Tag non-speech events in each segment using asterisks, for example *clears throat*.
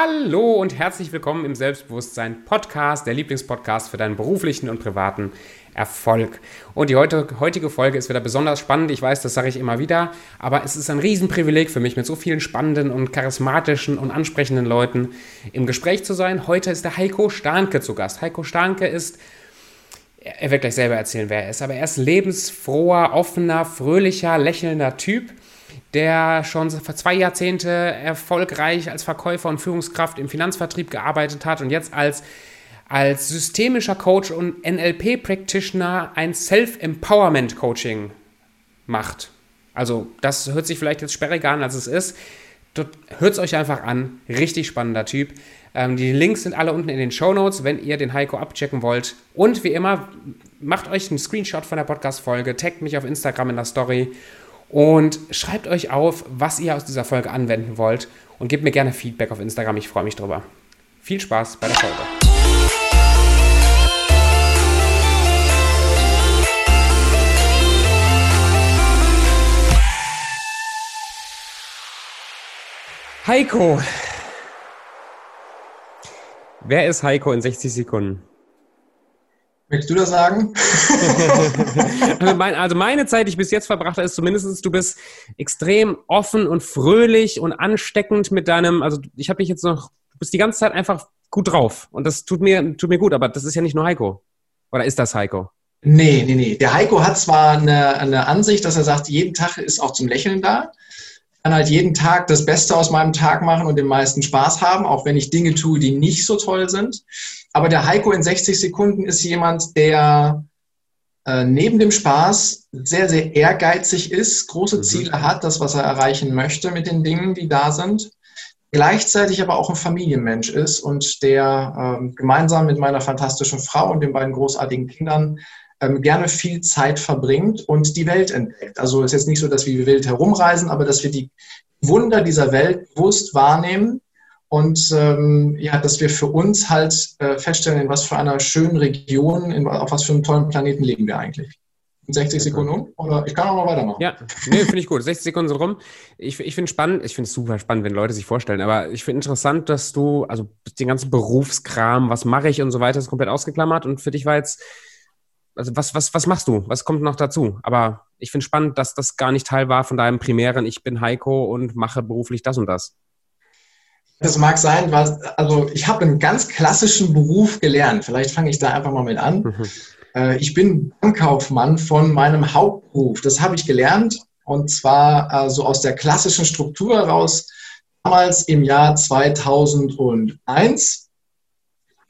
Hallo und herzlich willkommen im Selbstbewusstsein Podcast, der Lieblingspodcast für deinen beruflichen und privaten Erfolg. Und die heutige Folge ist wieder besonders spannend. Ich weiß, das sage ich immer wieder, aber es ist ein Riesenprivileg für mich, mit so vielen spannenden und charismatischen und ansprechenden Leuten im Gespräch zu sein. Heute ist der Heiko Starnke zu Gast. Heiko Starnke ist er wird gleich selber erzählen, wer er ist, aber er ist lebensfroher, offener, fröhlicher, lächelnder Typ der schon vor zwei Jahrzehnte erfolgreich als Verkäufer und Führungskraft im Finanzvertrieb gearbeitet hat und jetzt als, als systemischer Coach und NLP-Practitioner ein Self-Empowerment-Coaching macht. Also das hört sich vielleicht jetzt sperriger an, als es ist. Hört es euch einfach an. Richtig spannender Typ. Ähm, die Links sind alle unten in den Show Notes, wenn ihr den Heiko abchecken wollt. Und wie immer, macht euch einen Screenshot von der Podcast-Folge, taggt mich auf Instagram in der Story und schreibt euch auf, was ihr aus dieser Folge anwenden wollt und gebt mir gerne Feedback auf Instagram. Ich freue mich drüber. Viel Spaß bei der Folge. Heiko. Wer ist Heiko in 60 Sekunden? Möchtest du das sagen? *laughs* also, meine Zeit, die ich bis jetzt verbracht habe, ist zumindest, du bist extrem offen und fröhlich und ansteckend mit deinem, also ich habe dich jetzt noch, du bist die ganze Zeit einfach gut drauf und das tut mir, tut mir gut, aber das ist ja nicht nur Heiko. Oder ist das Heiko? Nee, nee, nee. Der Heiko hat zwar eine, eine Ansicht, dass er sagt, jeden Tag ist auch zum Lächeln da. Ich kann halt jeden Tag das Beste aus meinem Tag machen und den meisten Spaß haben, auch wenn ich Dinge tue, die nicht so toll sind. Aber der Heiko in 60 Sekunden ist jemand, der äh, neben dem Spaß sehr, sehr ehrgeizig ist, große mhm. Ziele hat, das, was er erreichen möchte mit den Dingen, die da sind. Gleichzeitig aber auch ein Familienmensch ist und der äh, gemeinsam mit meiner fantastischen Frau und den beiden großartigen Kindern ähm, gerne viel Zeit verbringt und die Welt entdeckt. Also es ist jetzt nicht so, dass wir wild herumreisen, aber dass wir die Wunder dieser Welt bewusst wahrnehmen und ähm, ja, dass wir für uns halt äh, feststellen, in was für einer schönen Region, in, auf was für einem tollen Planeten leben wir eigentlich. In 60 Sekunden um? Oder ich kann auch noch weitermachen. Ja, nee, finde ich gut. 60 Sekunden sind rum. Ich, ich finde spannend, ich finde es super spannend, wenn Leute sich vorstellen, aber ich finde interessant, dass du, also den ganzen Berufskram, was mache ich und so weiter, ist komplett ausgeklammert und für dich war jetzt, also was, was, was machst du? Was kommt noch dazu? Aber ich finde spannend, dass das gar nicht Teil war von deinem primären, ich bin Heiko und mache beruflich das und das. Das mag sein, was, also ich habe einen ganz klassischen Beruf gelernt. Vielleicht fange ich da einfach mal mit an. Mhm. Äh, ich bin Bankkaufmann von meinem Hauptberuf. Das habe ich gelernt und zwar äh, so aus der klassischen Struktur heraus. Damals im Jahr 2001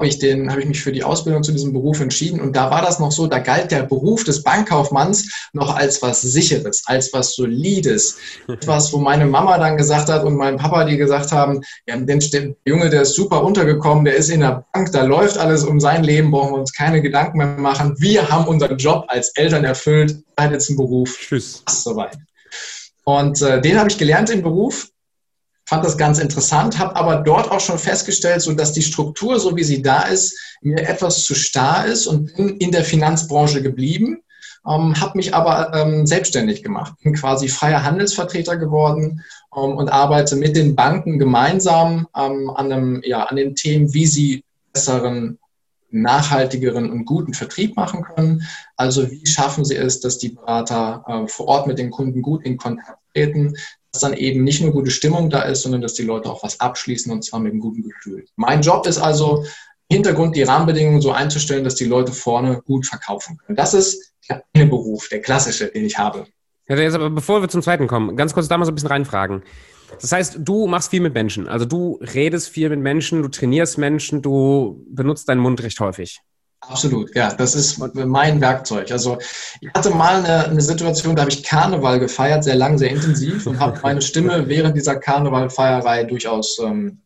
habe ich, den, habe ich mich für die Ausbildung zu diesem Beruf entschieden. Und da war das noch so, da galt der Beruf des Bankkaufmanns noch als was Sicheres, als was Solides. *laughs* Etwas, wo meine Mama dann gesagt hat und mein Papa, die gesagt haben, ja, der Junge, der ist super untergekommen, der ist in der Bank, da läuft alles um sein Leben, brauchen wir uns keine Gedanken mehr machen. Wir haben unseren Job als Eltern erfüllt, seid jetzt im Beruf. Tschüss. Soweit. Und äh, den habe ich gelernt im Beruf fand das ganz interessant, habe aber dort auch schon festgestellt, so dass die Struktur, so wie sie da ist, mir etwas zu starr ist und bin in der Finanzbranche geblieben, ähm, habe mich aber ähm, selbstständig gemacht, bin quasi freier Handelsvertreter geworden ähm, und arbeite mit den Banken gemeinsam ähm, an, einem, ja, an den Themen, wie sie besseren nachhaltigeren und guten Vertrieb machen können. Also wie schaffen sie es, dass die Berater äh, vor Ort mit den Kunden gut in Kontakt treten, dass dann eben nicht nur gute Stimmung da ist, sondern dass die Leute auch was abschließen und zwar mit einem guten Gefühl. Mein Job ist also, im Hintergrund die Rahmenbedingungen so einzustellen, dass die Leute vorne gut verkaufen können. Das ist der eine Beruf, der klassische, den ich habe. Ja, jetzt aber bevor wir zum zweiten kommen, ganz kurz da mal so ein bisschen reinfragen. Das heißt, du machst viel mit Menschen. Also du redest viel mit Menschen, du trainierst Menschen, du benutzt deinen Mund recht häufig. Absolut, ja, das ist mein Werkzeug. Also ich hatte mal eine, eine Situation, da habe ich Karneval gefeiert, sehr lang, sehr intensiv und habe meine Stimme während dieser Karnevalfeierei durchaus ähm,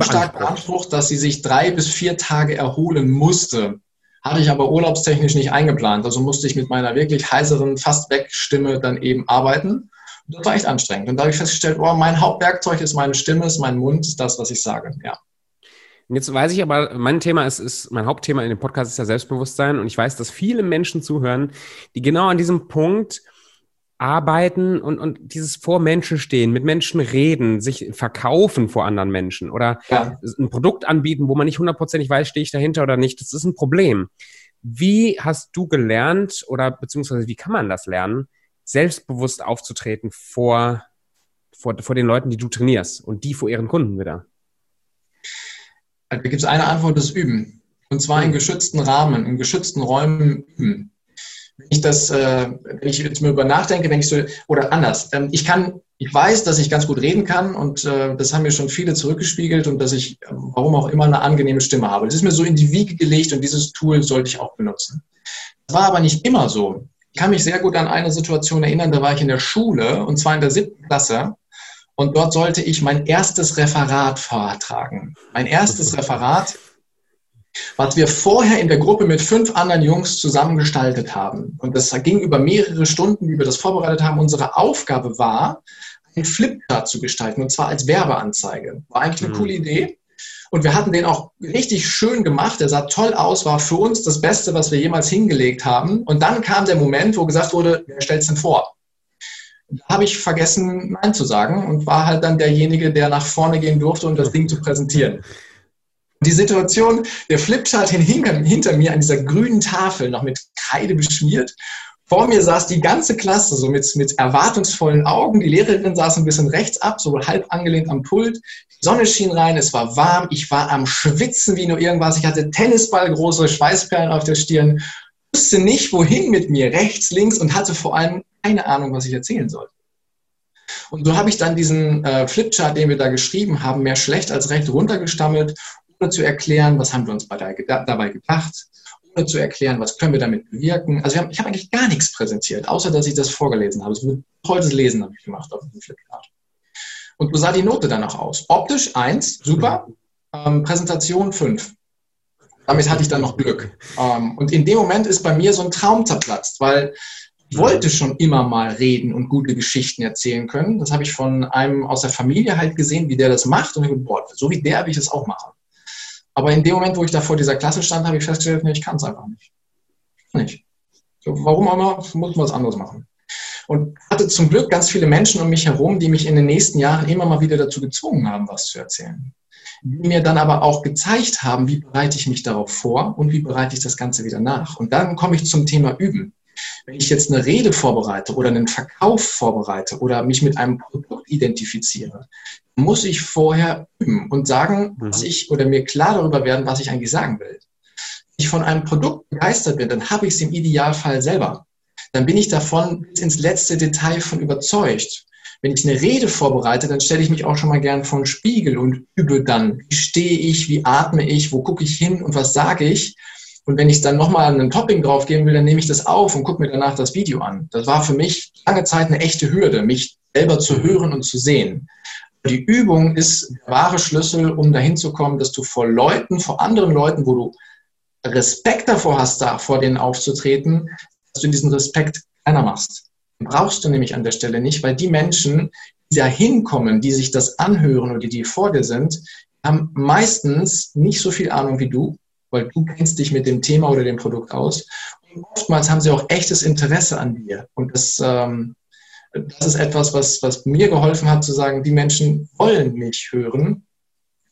stark beansprucht, dass sie sich drei bis vier Tage erholen musste. Hatte ich aber urlaubstechnisch nicht eingeplant. Also musste ich mit meiner wirklich heiseren, fast weg Stimme dann eben arbeiten. Und das war echt anstrengend. Und da habe ich festgestellt, oh, mein Hauptwerkzeug ist meine Stimme, ist mein Mund, ist das, was ich sage. Ja. Und jetzt weiß ich aber, mein Thema ist, ist, mein Hauptthema in dem Podcast ist ja Selbstbewusstsein und ich weiß, dass viele Menschen zuhören, die genau an diesem Punkt arbeiten und, und dieses vor Menschen stehen, mit Menschen reden, sich verkaufen vor anderen Menschen oder ja. ein Produkt anbieten, wo man nicht hundertprozentig weiß, stehe ich dahinter oder nicht, das ist ein Problem. Wie hast du gelernt oder beziehungsweise wie kann man das lernen, selbstbewusst aufzutreten vor, vor, vor den Leuten, die du trainierst und die vor ihren Kunden wieder? Da gibt es eine Antwort, das Üben. Und zwar in hm. geschützten Rahmen, in geschützten Räumen üben wenn ich das, äh, wenn ich jetzt mal über nachdenke, wenn ich so, oder anders, ähm, ich kann, ich weiß, dass ich ganz gut reden kann und äh, das haben mir schon viele zurückgespiegelt und dass ich, warum auch immer, eine angenehme Stimme habe. Das ist mir so in die Wiege gelegt und dieses Tool sollte ich auch benutzen. Das war aber nicht immer so. Ich kann mich sehr gut an eine Situation erinnern, da war ich in der Schule und zwar in der siebten Klasse und dort sollte ich mein erstes Referat vortragen. Mein erstes *laughs* Referat was wir vorher in der Gruppe mit fünf anderen Jungs zusammen gestaltet haben. Und das ging über mehrere Stunden, wie wir das vorbereitet haben. Unsere Aufgabe war, einen Flipchart zu gestalten, und zwar als Werbeanzeige. War eigentlich eine mhm. coole Idee. Und wir hatten den auch richtig schön gemacht. Der sah toll aus, war für uns das Beste, was wir jemals hingelegt haben. Und dann kam der Moment, wo gesagt wurde, wer stellt es denn vor? Habe ich vergessen, Nein zu sagen und war halt dann derjenige, der nach vorne gehen durfte, um das Ding zu präsentieren. Die Situation, der Flipchart hinter, hinter mir an dieser grünen Tafel, noch mit Kreide beschmiert. Vor mir saß die ganze Klasse so mit, mit erwartungsvollen Augen. Die Lehrerin saß ein bisschen rechts ab, so halb angelehnt am Pult. Die Sonne schien rein, es war warm. Ich war am Schwitzen wie nur irgendwas. Ich hatte Tennisballgroße Schweißperlen auf der Stirn. Wusste nicht, wohin mit mir, rechts, links und hatte vor allem keine Ahnung, was ich erzählen sollte. Und so habe ich dann diesen äh, Flipchart, den wir da geschrieben haben, mehr schlecht als recht runtergestammelt ohne zu erklären, was haben wir uns dabei gedacht, ohne zu erklären, was können wir damit bewirken. Also haben, ich habe eigentlich gar nichts präsentiert, außer dass ich das vorgelesen habe. Das tolles Lesen habe ich gemacht auf dem Flipchart. Und so sah die Note dann auch aus. Optisch 1, super. Ähm, Präsentation 5. Damit hatte ich dann noch Glück. Ähm, und in dem Moment ist bei mir so ein Traum zerplatzt, weil wollte schon immer mal reden und gute Geschichten erzählen können. Das habe ich von einem aus der Familie halt gesehen, wie der das macht. Und ich dachte, boah, so wie der will ich das auch machen. Aber in dem Moment, wo ich da vor dieser Klasse stand, habe ich festgestellt, nee, ich kann es einfach nicht. Nicht. Warum auch immer, muss man was anderes machen. Und hatte zum Glück ganz viele Menschen um mich herum, die mich in den nächsten Jahren immer mal wieder dazu gezwungen haben, was zu erzählen. Die mir dann aber auch gezeigt haben, wie bereite ich mich darauf vor und wie bereite ich das Ganze wieder nach. Und dann komme ich zum Thema Üben. Wenn ich jetzt eine Rede vorbereite oder einen Verkauf vorbereite oder mich mit einem Produkt identifiziere, muss ich vorher üben und sagen, mhm. was ich oder mir klar darüber werden, was ich eigentlich sagen will. Wenn ich von einem Produkt begeistert bin, dann habe ich es im Idealfall selber. Dann bin ich davon bis ins letzte Detail von überzeugt. Wenn ich eine Rede vorbereite, dann stelle ich mich auch schon mal gern vor den Spiegel und übe dann, wie stehe ich, wie atme ich, wo gucke ich hin und was sage ich. Und wenn ich dann nochmal einen Topping draufgeben will, dann nehme ich das auf und gucke mir danach das Video an. Das war für mich lange Zeit eine echte Hürde, mich selber zu hören und zu sehen. Die Übung ist der wahre Schlüssel, um dahin zu kommen, dass du vor Leuten, vor anderen Leuten, wo du Respekt davor hast, da vor denen aufzutreten, dass du diesen Respekt keiner machst. Den brauchst du nämlich an der Stelle nicht, weil die Menschen, die da hinkommen, die sich das anhören oder die vor dir sind, haben meistens nicht so viel Ahnung wie du, weil du kennst dich mit dem Thema oder dem Produkt aus. Und oftmals haben sie auch echtes Interesse an dir. Und das ähm, das ist etwas, was, was mir geholfen hat, zu sagen, die Menschen wollen mich hören.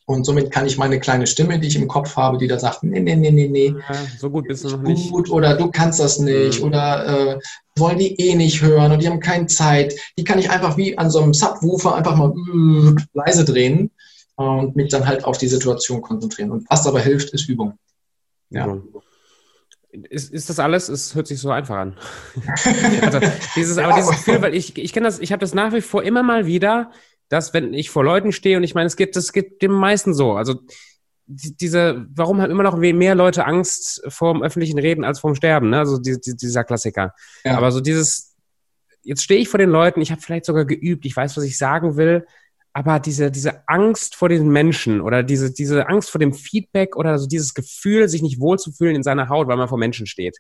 Und somit kann ich meine kleine Stimme, die ich im Kopf habe, die da sagt, nee, nee, nee, nee, nee. Ja, so gut bist du noch nicht. Gut, oder du kannst das nicht. Mhm. Oder äh, wollen die eh nicht hören und die haben keine Zeit. Die kann ich einfach wie an so einem Subwoofer einfach mal äh, leise drehen und mich dann halt auf die Situation konzentrieren. Und was aber hilft, ist Übung. Ja. ja. Ist, ist das alles? Es hört sich so einfach an. *laughs* also dieses, aber dieses Gefühl, weil ich, ich kenne das, ich habe das nach wie vor immer mal wieder, dass wenn ich vor Leuten stehe und ich meine, es gibt, das gibt dem meisten so. Also diese, warum haben immer noch mehr Leute Angst vor dem öffentlichen Reden als vorm Sterben? Ne? Also die, die, dieser Klassiker. Ja. Aber so dieses, jetzt stehe ich vor den Leuten, ich habe vielleicht sogar geübt, ich weiß, was ich sagen will, aber diese, diese Angst vor den Menschen oder diese, diese Angst vor dem Feedback oder also dieses Gefühl, sich nicht wohlzufühlen in seiner Haut, weil man vor Menschen steht,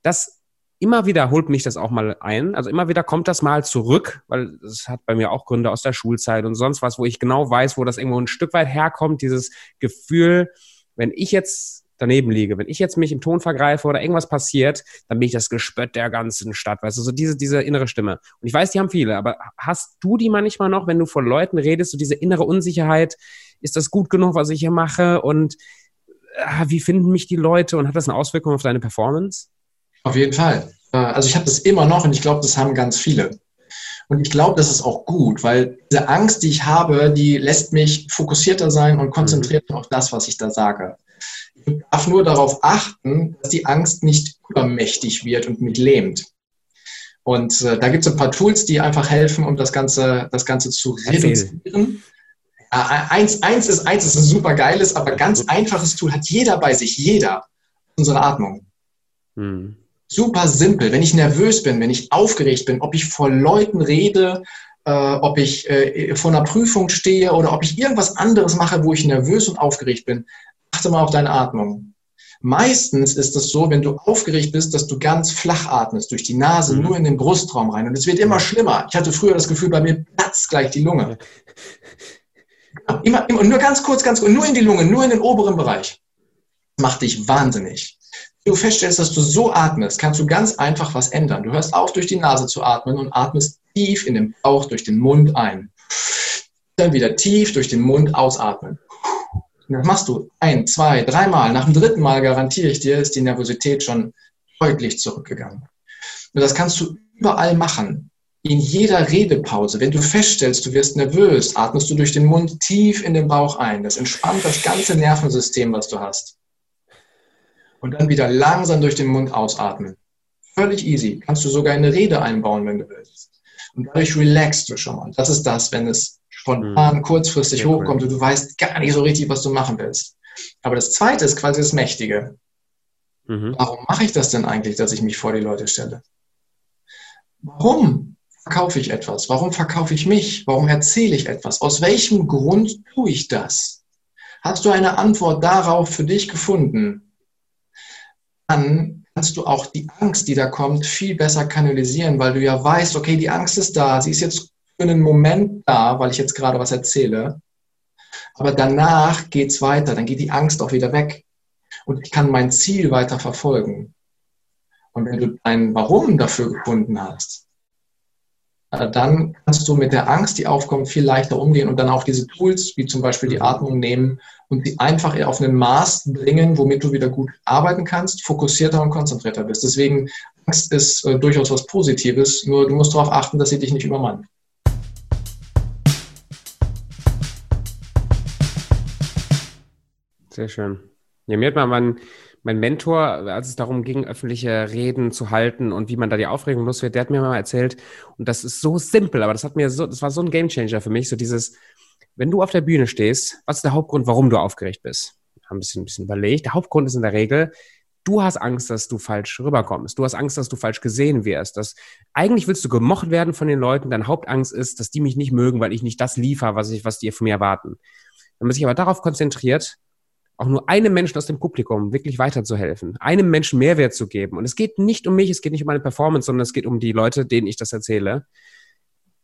das immer wieder holt mich das auch mal ein. Also immer wieder kommt das mal zurück, weil es hat bei mir auch Gründe aus der Schulzeit und sonst was, wo ich genau weiß, wo das irgendwo ein Stück weit herkommt, dieses Gefühl, wenn ich jetzt daneben liege. Wenn ich jetzt mich im Ton vergreife oder irgendwas passiert, dann bin ich das Gespött der ganzen Stadt. Weißt du, so diese, diese innere Stimme. Und ich weiß, die haben viele, aber hast du die manchmal noch, wenn du vor Leuten redest, so diese innere Unsicherheit? Ist das gut genug, was ich hier mache? Und äh, wie finden mich die Leute? Und hat das eine Auswirkung auf deine Performance? Auf jeden Fall. Äh, also ich habe das immer noch und ich glaube, das haben ganz viele. Und ich glaube, das ist auch gut, weil diese Angst, die ich habe, die lässt mich fokussierter sein und konzentriert mhm. auf das, was ich da sage. Ich darf nur darauf achten, dass die Angst nicht übermächtig wird und mich lähmt. Und äh, da gibt es ein paar Tools, die einfach helfen, um das Ganze, das Ganze zu reduzieren. Ja, eins, eins, ist, eins ist ein super geiles, aber ganz einfaches Tool hat jeder bei sich, jeder. Unsere Atmung. Hm. Super simpel. Wenn ich nervös bin, wenn ich aufgeregt bin, ob ich vor Leuten rede, äh, ob ich äh, vor einer Prüfung stehe oder ob ich irgendwas anderes mache, wo ich nervös und aufgeregt bin, achte mal auf deine Atmung. Meistens ist es so, wenn du aufgeregt bist, dass du ganz flach atmest, durch die Nase, mhm. nur in den Brustraum rein. Und es wird immer schlimmer. Ich hatte früher das Gefühl, bei mir platzt gleich die Lunge. Immer, immer, nur ganz kurz, ganz kurz, nur in die Lunge, nur in den oberen Bereich. Macht dich wahnsinnig. Wenn du feststellst, dass du so atmest, kannst du ganz einfach was ändern. Du hörst auf, durch die Nase zu atmen und atmest tief in den Bauch durch den Mund ein. Dann wieder tief durch den Mund ausatmen. Das machst du ein, zwei, dreimal. Nach dem dritten Mal garantiere ich dir, ist die Nervosität schon deutlich zurückgegangen. Und das kannst du überall machen. In jeder Redepause, wenn du feststellst, du wirst nervös, atmest du durch den Mund tief in den Bauch ein. Das entspannt das ganze Nervensystem, was du hast. Und dann wieder langsam durch den Mund ausatmen. Völlig easy. Kannst du sogar eine Rede einbauen, wenn du willst. Und dadurch relaxst du schon mal. Das ist das, wenn es spontan, mhm. kurzfristig ja, hochkommt und du weißt gar nicht so richtig, was du machen willst. Aber das Zweite ist quasi das Mächtige. Mhm. Warum mache ich das denn eigentlich, dass ich mich vor die Leute stelle? Warum verkaufe ich etwas? Warum verkaufe ich mich? Warum erzähle ich etwas? Aus welchem Grund tue ich das? Hast du eine Antwort darauf für dich gefunden? Dann kannst du auch die Angst, die da kommt, viel besser kanalisieren, weil du ja weißt, okay, die Angst ist da, sie ist jetzt für einen Moment da, weil ich jetzt gerade was erzähle. Aber danach geht es weiter, dann geht die Angst auch wieder weg. Und ich kann mein Ziel weiter verfolgen. Und wenn du ein Warum dafür gefunden hast, dann kannst du mit der Angst, die aufkommt, viel leichter umgehen und dann auch diese Tools, wie zum Beispiel die Atmung nehmen und sie einfach auf einen Maß bringen, womit du wieder gut arbeiten kannst, fokussierter und konzentrierter bist. Deswegen, Angst ist äh, durchaus was Positives, nur du musst darauf achten, dass sie dich nicht übermannt. Sehr schön. Ja, mir hat mal mein, mein Mentor, als es darum ging, öffentliche Reden zu halten und wie man da die Aufregung los wird, der hat mir mal erzählt, und das ist so simpel, aber das hat mir so, das war so ein Gamechanger für mich, so dieses, wenn du auf der Bühne stehst, was ist der Hauptgrund, warum du aufgeregt bist? Ich habe ein bisschen, ein bisschen überlegt. Der Hauptgrund ist in der Regel, du hast Angst, dass du falsch rüberkommst. Du hast Angst, dass du falsch gesehen wirst. Dass, eigentlich willst du gemocht werden von den Leuten. Deine Hauptangst ist, dass die mich nicht mögen, weil ich nicht das liefere, was ich, was die von mir erwarten. Wenn man sich aber darauf konzentriert, auch nur einem Menschen aus dem Publikum wirklich weiterzuhelfen, einem Menschen Mehrwert zu geben. Und es geht nicht um mich, es geht nicht um meine Performance, sondern es geht um die Leute, denen ich das erzähle.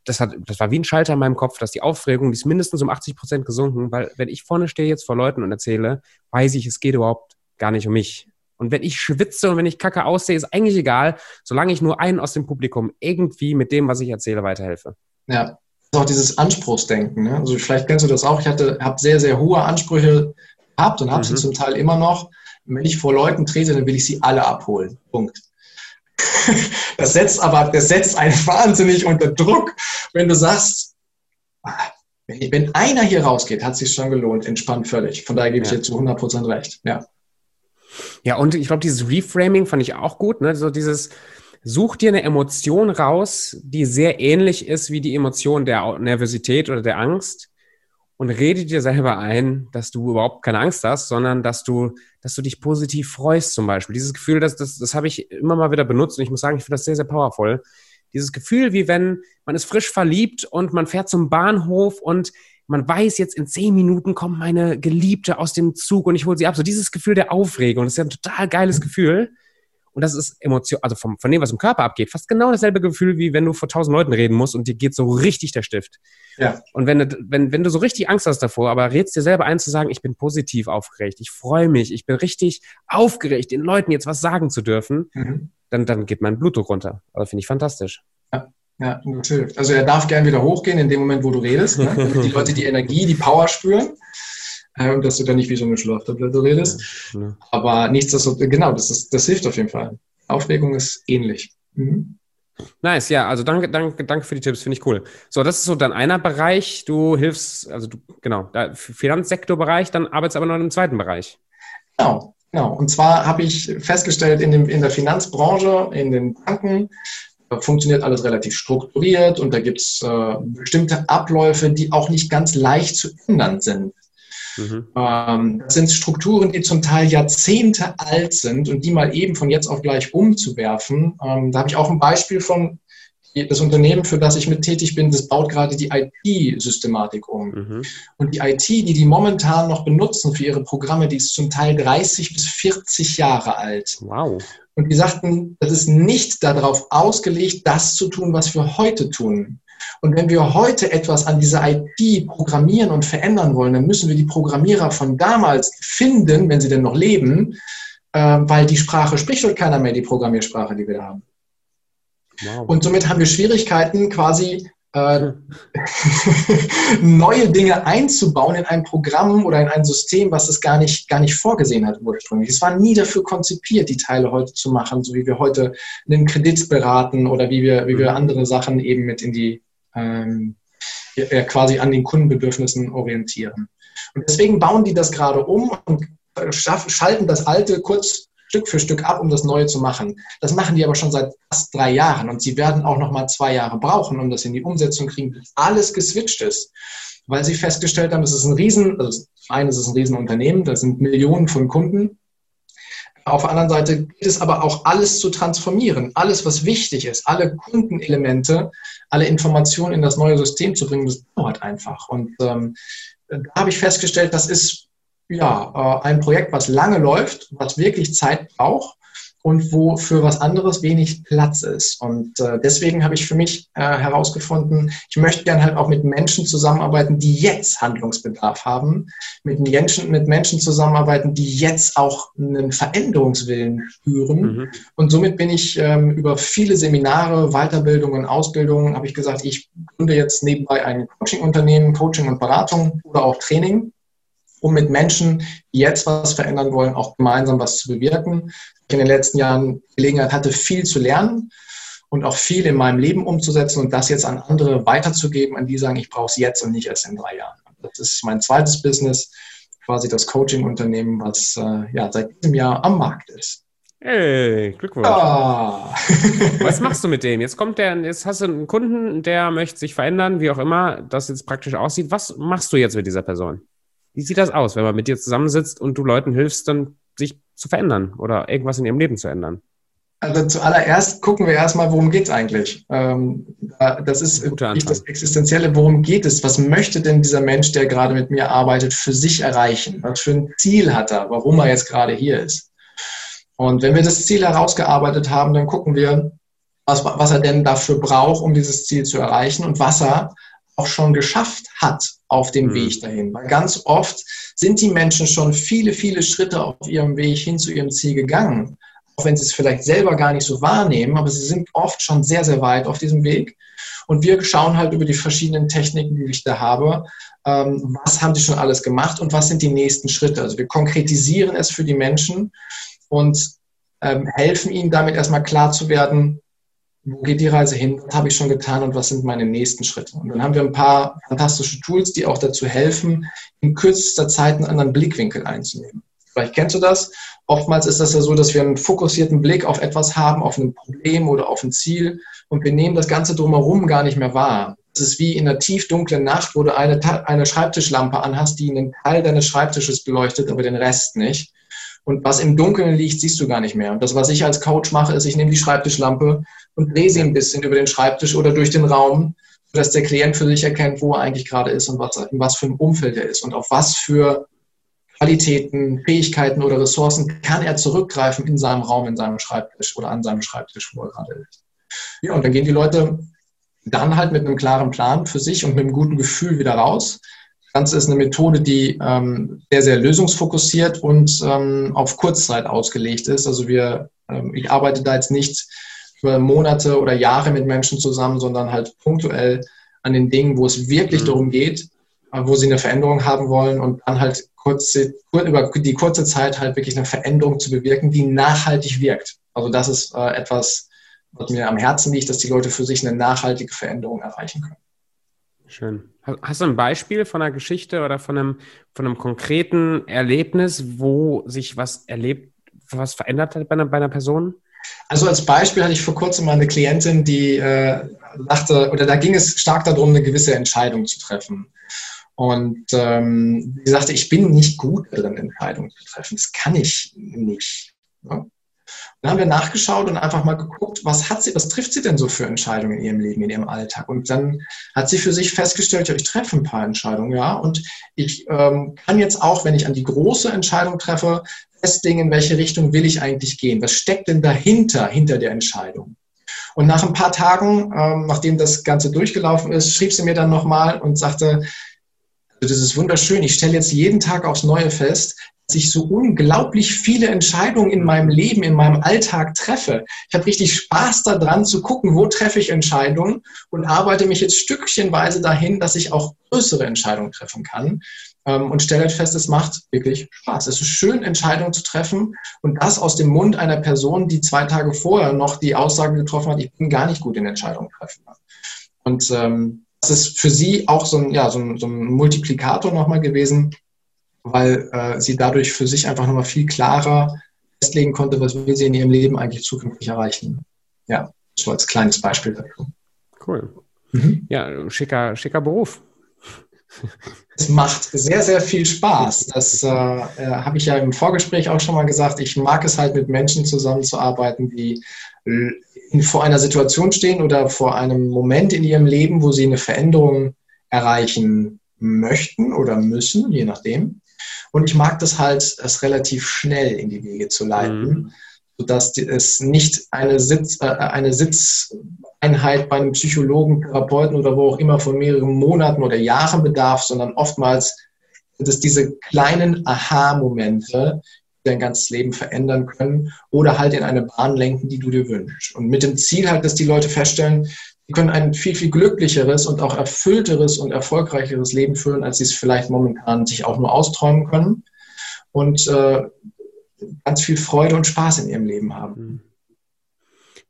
Das, hat, das war wie ein Schalter in meinem Kopf, dass die Aufregung, die ist mindestens um 80 Prozent gesunken, weil wenn ich vorne stehe jetzt vor Leuten und erzähle, weiß ich, es geht überhaupt gar nicht um mich. Und wenn ich schwitze und wenn ich kacke aussehe, ist eigentlich egal, solange ich nur einen aus dem Publikum irgendwie mit dem, was ich erzähle, weiterhelfe. Ja, auch dieses Anspruchsdenken. Ne? Also vielleicht kennst du das auch. Ich habe sehr, sehr hohe Ansprüche gehabt und habe mhm. sie zum Teil immer noch. wenn ich vor Leuten trete, dann will ich sie alle abholen. Punkt. *laughs* Das setzt aber, das setzt einen *laughs* wahnsinnig unter Druck, wenn du sagst, wenn einer hier rausgeht, hat es sich schon gelohnt, entspannt völlig. Von daher gebe ich dir zu 100% recht. Ja. Ja, und ich glaube, dieses Reframing fand ich auch gut. Ne? So dieses, such dir eine Emotion raus, die sehr ähnlich ist wie die Emotion der Nervosität oder der Angst und rede dir selber ein, dass du überhaupt keine Angst hast, sondern dass du, dass du dich positiv freust zum Beispiel. Dieses Gefühl, das, das, das habe ich immer mal wieder benutzt und ich muss sagen, ich finde das sehr, sehr powerful. Dieses Gefühl, wie wenn man ist frisch verliebt und man fährt zum Bahnhof und man weiß jetzt in zehn Minuten kommt meine Geliebte aus dem Zug und ich hole sie ab. So dieses Gefühl der Aufregung, das ist ja ein total geiles Gefühl. Und das ist Emotion, also vom, von dem, was im Körper abgeht, fast genau dasselbe Gefühl, wie wenn du vor tausend Leuten reden musst und dir geht so richtig der Stift. Ja. Und wenn, wenn, wenn du so richtig Angst hast davor, aber rätst dir selber ein zu sagen, ich bin positiv aufgeregt, ich freue mich, ich bin richtig aufgeregt, den Leuten jetzt was sagen zu dürfen, mhm. dann, dann geht mein Blutdruck runter. Also finde ich fantastisch. Ja. Ja, hilft. Also er darf gern wieder hochgehen in dem Moment, wo du redest, ne? *laughs* damit die Leute die Energie, die Power spüren äh, und dass du dann nicht wie so eine Schlaftablette redest. Ja, ja. Aber nichtsdestotrotz, genau, das, ist, das hilft auf jeden Fall. Aufregung ist ähnlich. Mhm. Nice, ja, also danke, danke, danke für die Tipps, finde ich cool. So, das ist so dann einer Bereich, du hilfst, also du, genau, Finanzsektorbereich, dann arbeitest aber noch in einem zweiten Bereich. Genau, genau. Und zwar habe ich festgestellt, in, dem, in der Finanzbranche, in den Banken, funktioniert alles relativ strukturiert und da gibt es äh, bestimmte Abläufe, die auch nicht ganz leicht zu ändern sind. Mhm. Ähm, das sind Strukturen, die zum Teil Jahrzehnte alt sind und die mal eben von jetzt auf gleich umzuwerfen. Ähm, da habe ich auch ein Beispiel von das Unternehmen, für das ich mit tätig bin, das baut gerade die IT-Systematik um. Mhm. Und die IT, die die momentan noch benutzen für ihre Programme, die ist zum Teil 30 bis 40 Jahre alt. Wow. Und die sagten, das ist nicht darauf ausgelegt, das zu tun, was wir heute tun. Und wenn wir heute etwas an dieser IT programmieren und verändern wollen, dann müssen wir die Programmierer von damals finden, wenn sie denn noch leben, äh, weil die Sprache spricht heute keiner mehr, die Programmiersprache, die wir da haben. Wow. Und somit haben wir Schwierigkeiten, quasi äh, *laughs* neue Dinge einzubauen in ein Programm oder in ein System, was es gar nicht, gar nicht vorgesehen hat ursprünglich. Es war nie dafür konzipiert, die Teile heute zu machen, so wie wir heute einen Kredit beraten oder wie wir, wie wir mhm. andere Sachen eben mit in die, ähm, ja, quasi an den Kundenbedürfnissen orientieren. Und deswegen bauen die das gerade um und schalten das Alte kurz Stück für Stück ab, um das Neue zu machen. Das machen die aber schon seit fast drei Jahren und sie werden auch noch mal zwei Jahre brauchen, um das in die Umsetzung zu kriegen, bis alles geswitcht ist. Weil sie festgestellt haben, es ist ein Riesen, also zum einen ist es ein Riesenunternehmen, da sind Millionen von Kunden. Auf der anderen Seite geht es aber auch alles zu transformieren, alles, was wichtig ist, alle Kundenelemente, alle Informationen in das neue System zu bringen, das dauert einfach. Und ähm, da habe ich festgestellt, das ist ja, äh, ein Projekt, was lange läuft, was wirklich Zeit braucht und wo für was anderes wenig Platz ist. Und äh, deswegen habe ich für mich äh, herausgefunden, ich möchte gerne halt auch mit Menschen zusammenarbeiten, die jetzt Handlungsbedarf haben, mit Menschen, mit Menschen zusammenarbeiten, die jetzt auch einen Veränderungswillen spüren. Mhm. Und somit bin ich ähm, über viele Seminare, Weiterbildungen, Ausbildungen, habe ich gesagt, ich gründe jetzt nebenbei ein Coaching-Unternehmen, Coaching und Beratung oder auch Training um mit Menschen, die jetzt was verändern wollen, auch gemeinsam was zu bewirken. Ich in den letzten Jahren Gelegenheit hatte, viel zu lernen und auch viel in meinem Leben umzusetzen und das jetzt an andere weiterzugeben, an die sagen, ich brauche es jetzt und nicht erst in drei Jahren. Das ist mein zweites Business, quasi das Coaching-Unternehmen, was äh, ja, seit diesem Jahr am Markt ist. Hey, Glückwunsch. Ah. *laughs* Was machst du mit dem? Jetzt kommt der, jetzt hast du einen Kunden, der möchte sich verändern, wie auch immer das jetzt praktisch aussieht. Was machst du jetzt mit dieser Person? Wie sieht das aus, wenn man mit dir zusammensitzt und du Leuten hilfst, dann sich zu verändern oder irgendwas in ihrem Leben zu ändern? Also zuallererst gucken wir erstmal, worum geht es eigentlich? Ähm, das ist nicht das Existenzielle, worum geht es? Was möchte denn dieser Mensch, der gerade mit mir arbeitet, für sich erreichen? Was für ein Ziel hat er, warum er jetzt gerade hier ist? Und wenn wir das Ziel herausgearbeitet haben, dann gucken wir, was, was er denn dafür braucht, um dieses Ziel zu erreichen und was er auch schon geschafft hat auf dem mhm. Weg dahin. Weil ganz oft sind die Menschen schon viele, viele Schritte auf ihrem Weg hin zu ihrem Ziel gegangen. Auch wenn sie es vielleicht selber gar nicht so wahrnehmen, aber sie sind oft schon sehr, sehr weit auf diesem Weg. Und wir schauen halt über die verschiedenen Techniken, die ich da habe, ähm, was haben sie schon alles gemacht und was sind die nächsten Schritte. Also wir konkretisieren es für die Menschen und ähm, helfen ihnen damit erstmal klar zu werden, wo geht die Reise hin, was habe ich schon getan und was sind meine nächsten Schritte. Und dann haben wir ein paar fantastische Tools, die auch dazu helfen, in kürzester Zeit einen anderen Blickwinkel einzunehmen. Vielleicht kennst du das. Oftmals ist das ja so, dass wir einen fokussierten Blick auf etwas haben, auf ein Problem oder auf ein Ziel und wir nehmen das Ganze drumherum gar nicht mehr wahr. Es ist wie in einer tiefdunklen Nacht, wo du eine, eine Schreibtischlampe anhast, die einen Teil deines Schreibtisches beleuchtet, aber den Rest nicht. Und was im Dunkeln liegt, siehst du gar nicht mehr. Und das, was ich als Coach mache, ist, ich nehme die Schreibtischlampe und drehe sie ein bisschen über den Schreibtisch oder durch den Raum, sodass der Klient für sich erkennt, wo er eigentlich gerade ist und was, in was für einem Umfeld er ist und auf was für Qualitäten, Fähigkeiten oder Ressourcen kann er zurückgreifen in seinem Raum, in seinem Schreibtisch oder an seinem Schreibtisch, wo er gerade ist. Ja, und dann gehen die Leute dann halt mit einem klaren Plan für sich und mit einem guten Gefühl wieder raus. Das Ganze ist eine Methode, die ähm, sehr, sehr lösungsfokussiert und ähm, auf Kurzzeit ausgelegt ist. Also wir, ähm, ich arbeite da jetzt nicht für Monate oder Jahre mit Menschen zusammen, sondern halt punktuell an den Dingen, wo es wirklich mhm. darum geht, äh, wo sie eine Veränderung haben wollen und dann halt kurze, über die kurze Zeit halt wirklich eine Veränderung zu bewirken, die nachhaltig wirkt. Also das ist äh, etwas, was mir am Herzen liegt, dass die Leute für sich eine nachhaltige Veränderung erreichen können. Schön. Hast du ein Beispiel von einer Geschichte oder von einem, von einem konkreten Erlebnis, wo sich was erlebt, was verändert hat bei einer, bei einer Person? Also als Beispiel hatte ich vor kurzem mal eine Klientin, die äh, dachte, oder da ging es stark darum, eine gewisse Entscheidung zu treffen. Und ähm, sie sagte, ich bin nicht gut darin, Entscheidungen zu treffen. Das kann ich nicht. Ja? Dann haben wir nachgeschaut und einfach mal geguckt, was hat sie, was trifft sie denn so für Entscheidungen in ihrem Leben, in ihrem Alltag? Und dann hat sie für sich festgestellt, ja, ich treffe ein paar Entscheidungen, ja, und ich ähm, kann jetzt auch, wenn ich an die große Entscheidung treffe, festlegen, in welche Richtung will ich eigentlich gehen? Was steckt denn dahinter, hinter der Entscheidung? Und nach ein paar Tagen, ähm, nachdem das Ganze durchgelaufen ist, schrieb sie mir dann nochmal und sagte, das ist wunderschön. Ich stelle jetzt jeden Tag aufs Neue fest, ich so unglaublich viele Entscheidungen in meinem Leben, in meinem Alltag treffe. Ich habe richtig Spaß daran zu gucken, wo treffe ich Entscheidungen und arbeite mich jetzt stückchenweise dahin, dass ich auch größere Entscheidungen treffen kann ähm, und stelle halt fest, es macht wirklich Spaß. Es ist schön, Entscheidungen zu treffen und das aus dem Mund einer Person, die zwei Tage vorher noch die Aussage getroffen hat, ich bin gar nicht gut in Entscheidungen treffen. Und ähm, das ist für sie auch so ein, ja, so ein, so ein Multiplikator nochmal gewesen, weil äh, sie dadurch für sich einfach nochmal viel klarer festlegen konnte, was will sie in ihrem Leben eigentlich zukünftig erreichen. Ja, so als kleines Beispiel dazu. Cool. Mhm. Ja, schicker, schicker Beruf. Es macht sehr, sehr viel Spaß. Das äh, äh, habe ich ja im Vorgespräch auch schon mal gesagt. Ich mag es halt mit Menschen zusammenzuarbeiten, die vor einer Situation stehen oder vor einem Moment in ihrem Leben, wo sie eine Veränderung erreichen möchten oder müssen, je nachdem. Und ich mag das halt, es relativ schnell in die Wege zu leiten, mhm. sodass es nicht eine, Sitz, äh, eine Sitzeinheit bei einem Psychologen, Therapeuten oder wo auch immer von mehreren Monaten oder Jahren bedarf, sondern oftmals sind es diese kleinen Aha-Momente, die dein ganzes Leben verändern können oder halt in eine Bahn lenken, die du dir wünschst. Und mit dem Ziel halt, dass die Leute feststellen, die können ein viel, viel glücklicheres und auch erfüllteres und erfolgreicheres Leben führen, als sie es vielleicht momentan sich auch nur austräumen können. Und äh, ganz viel Freude und Spaß in ihrem Leben haben. Mhm.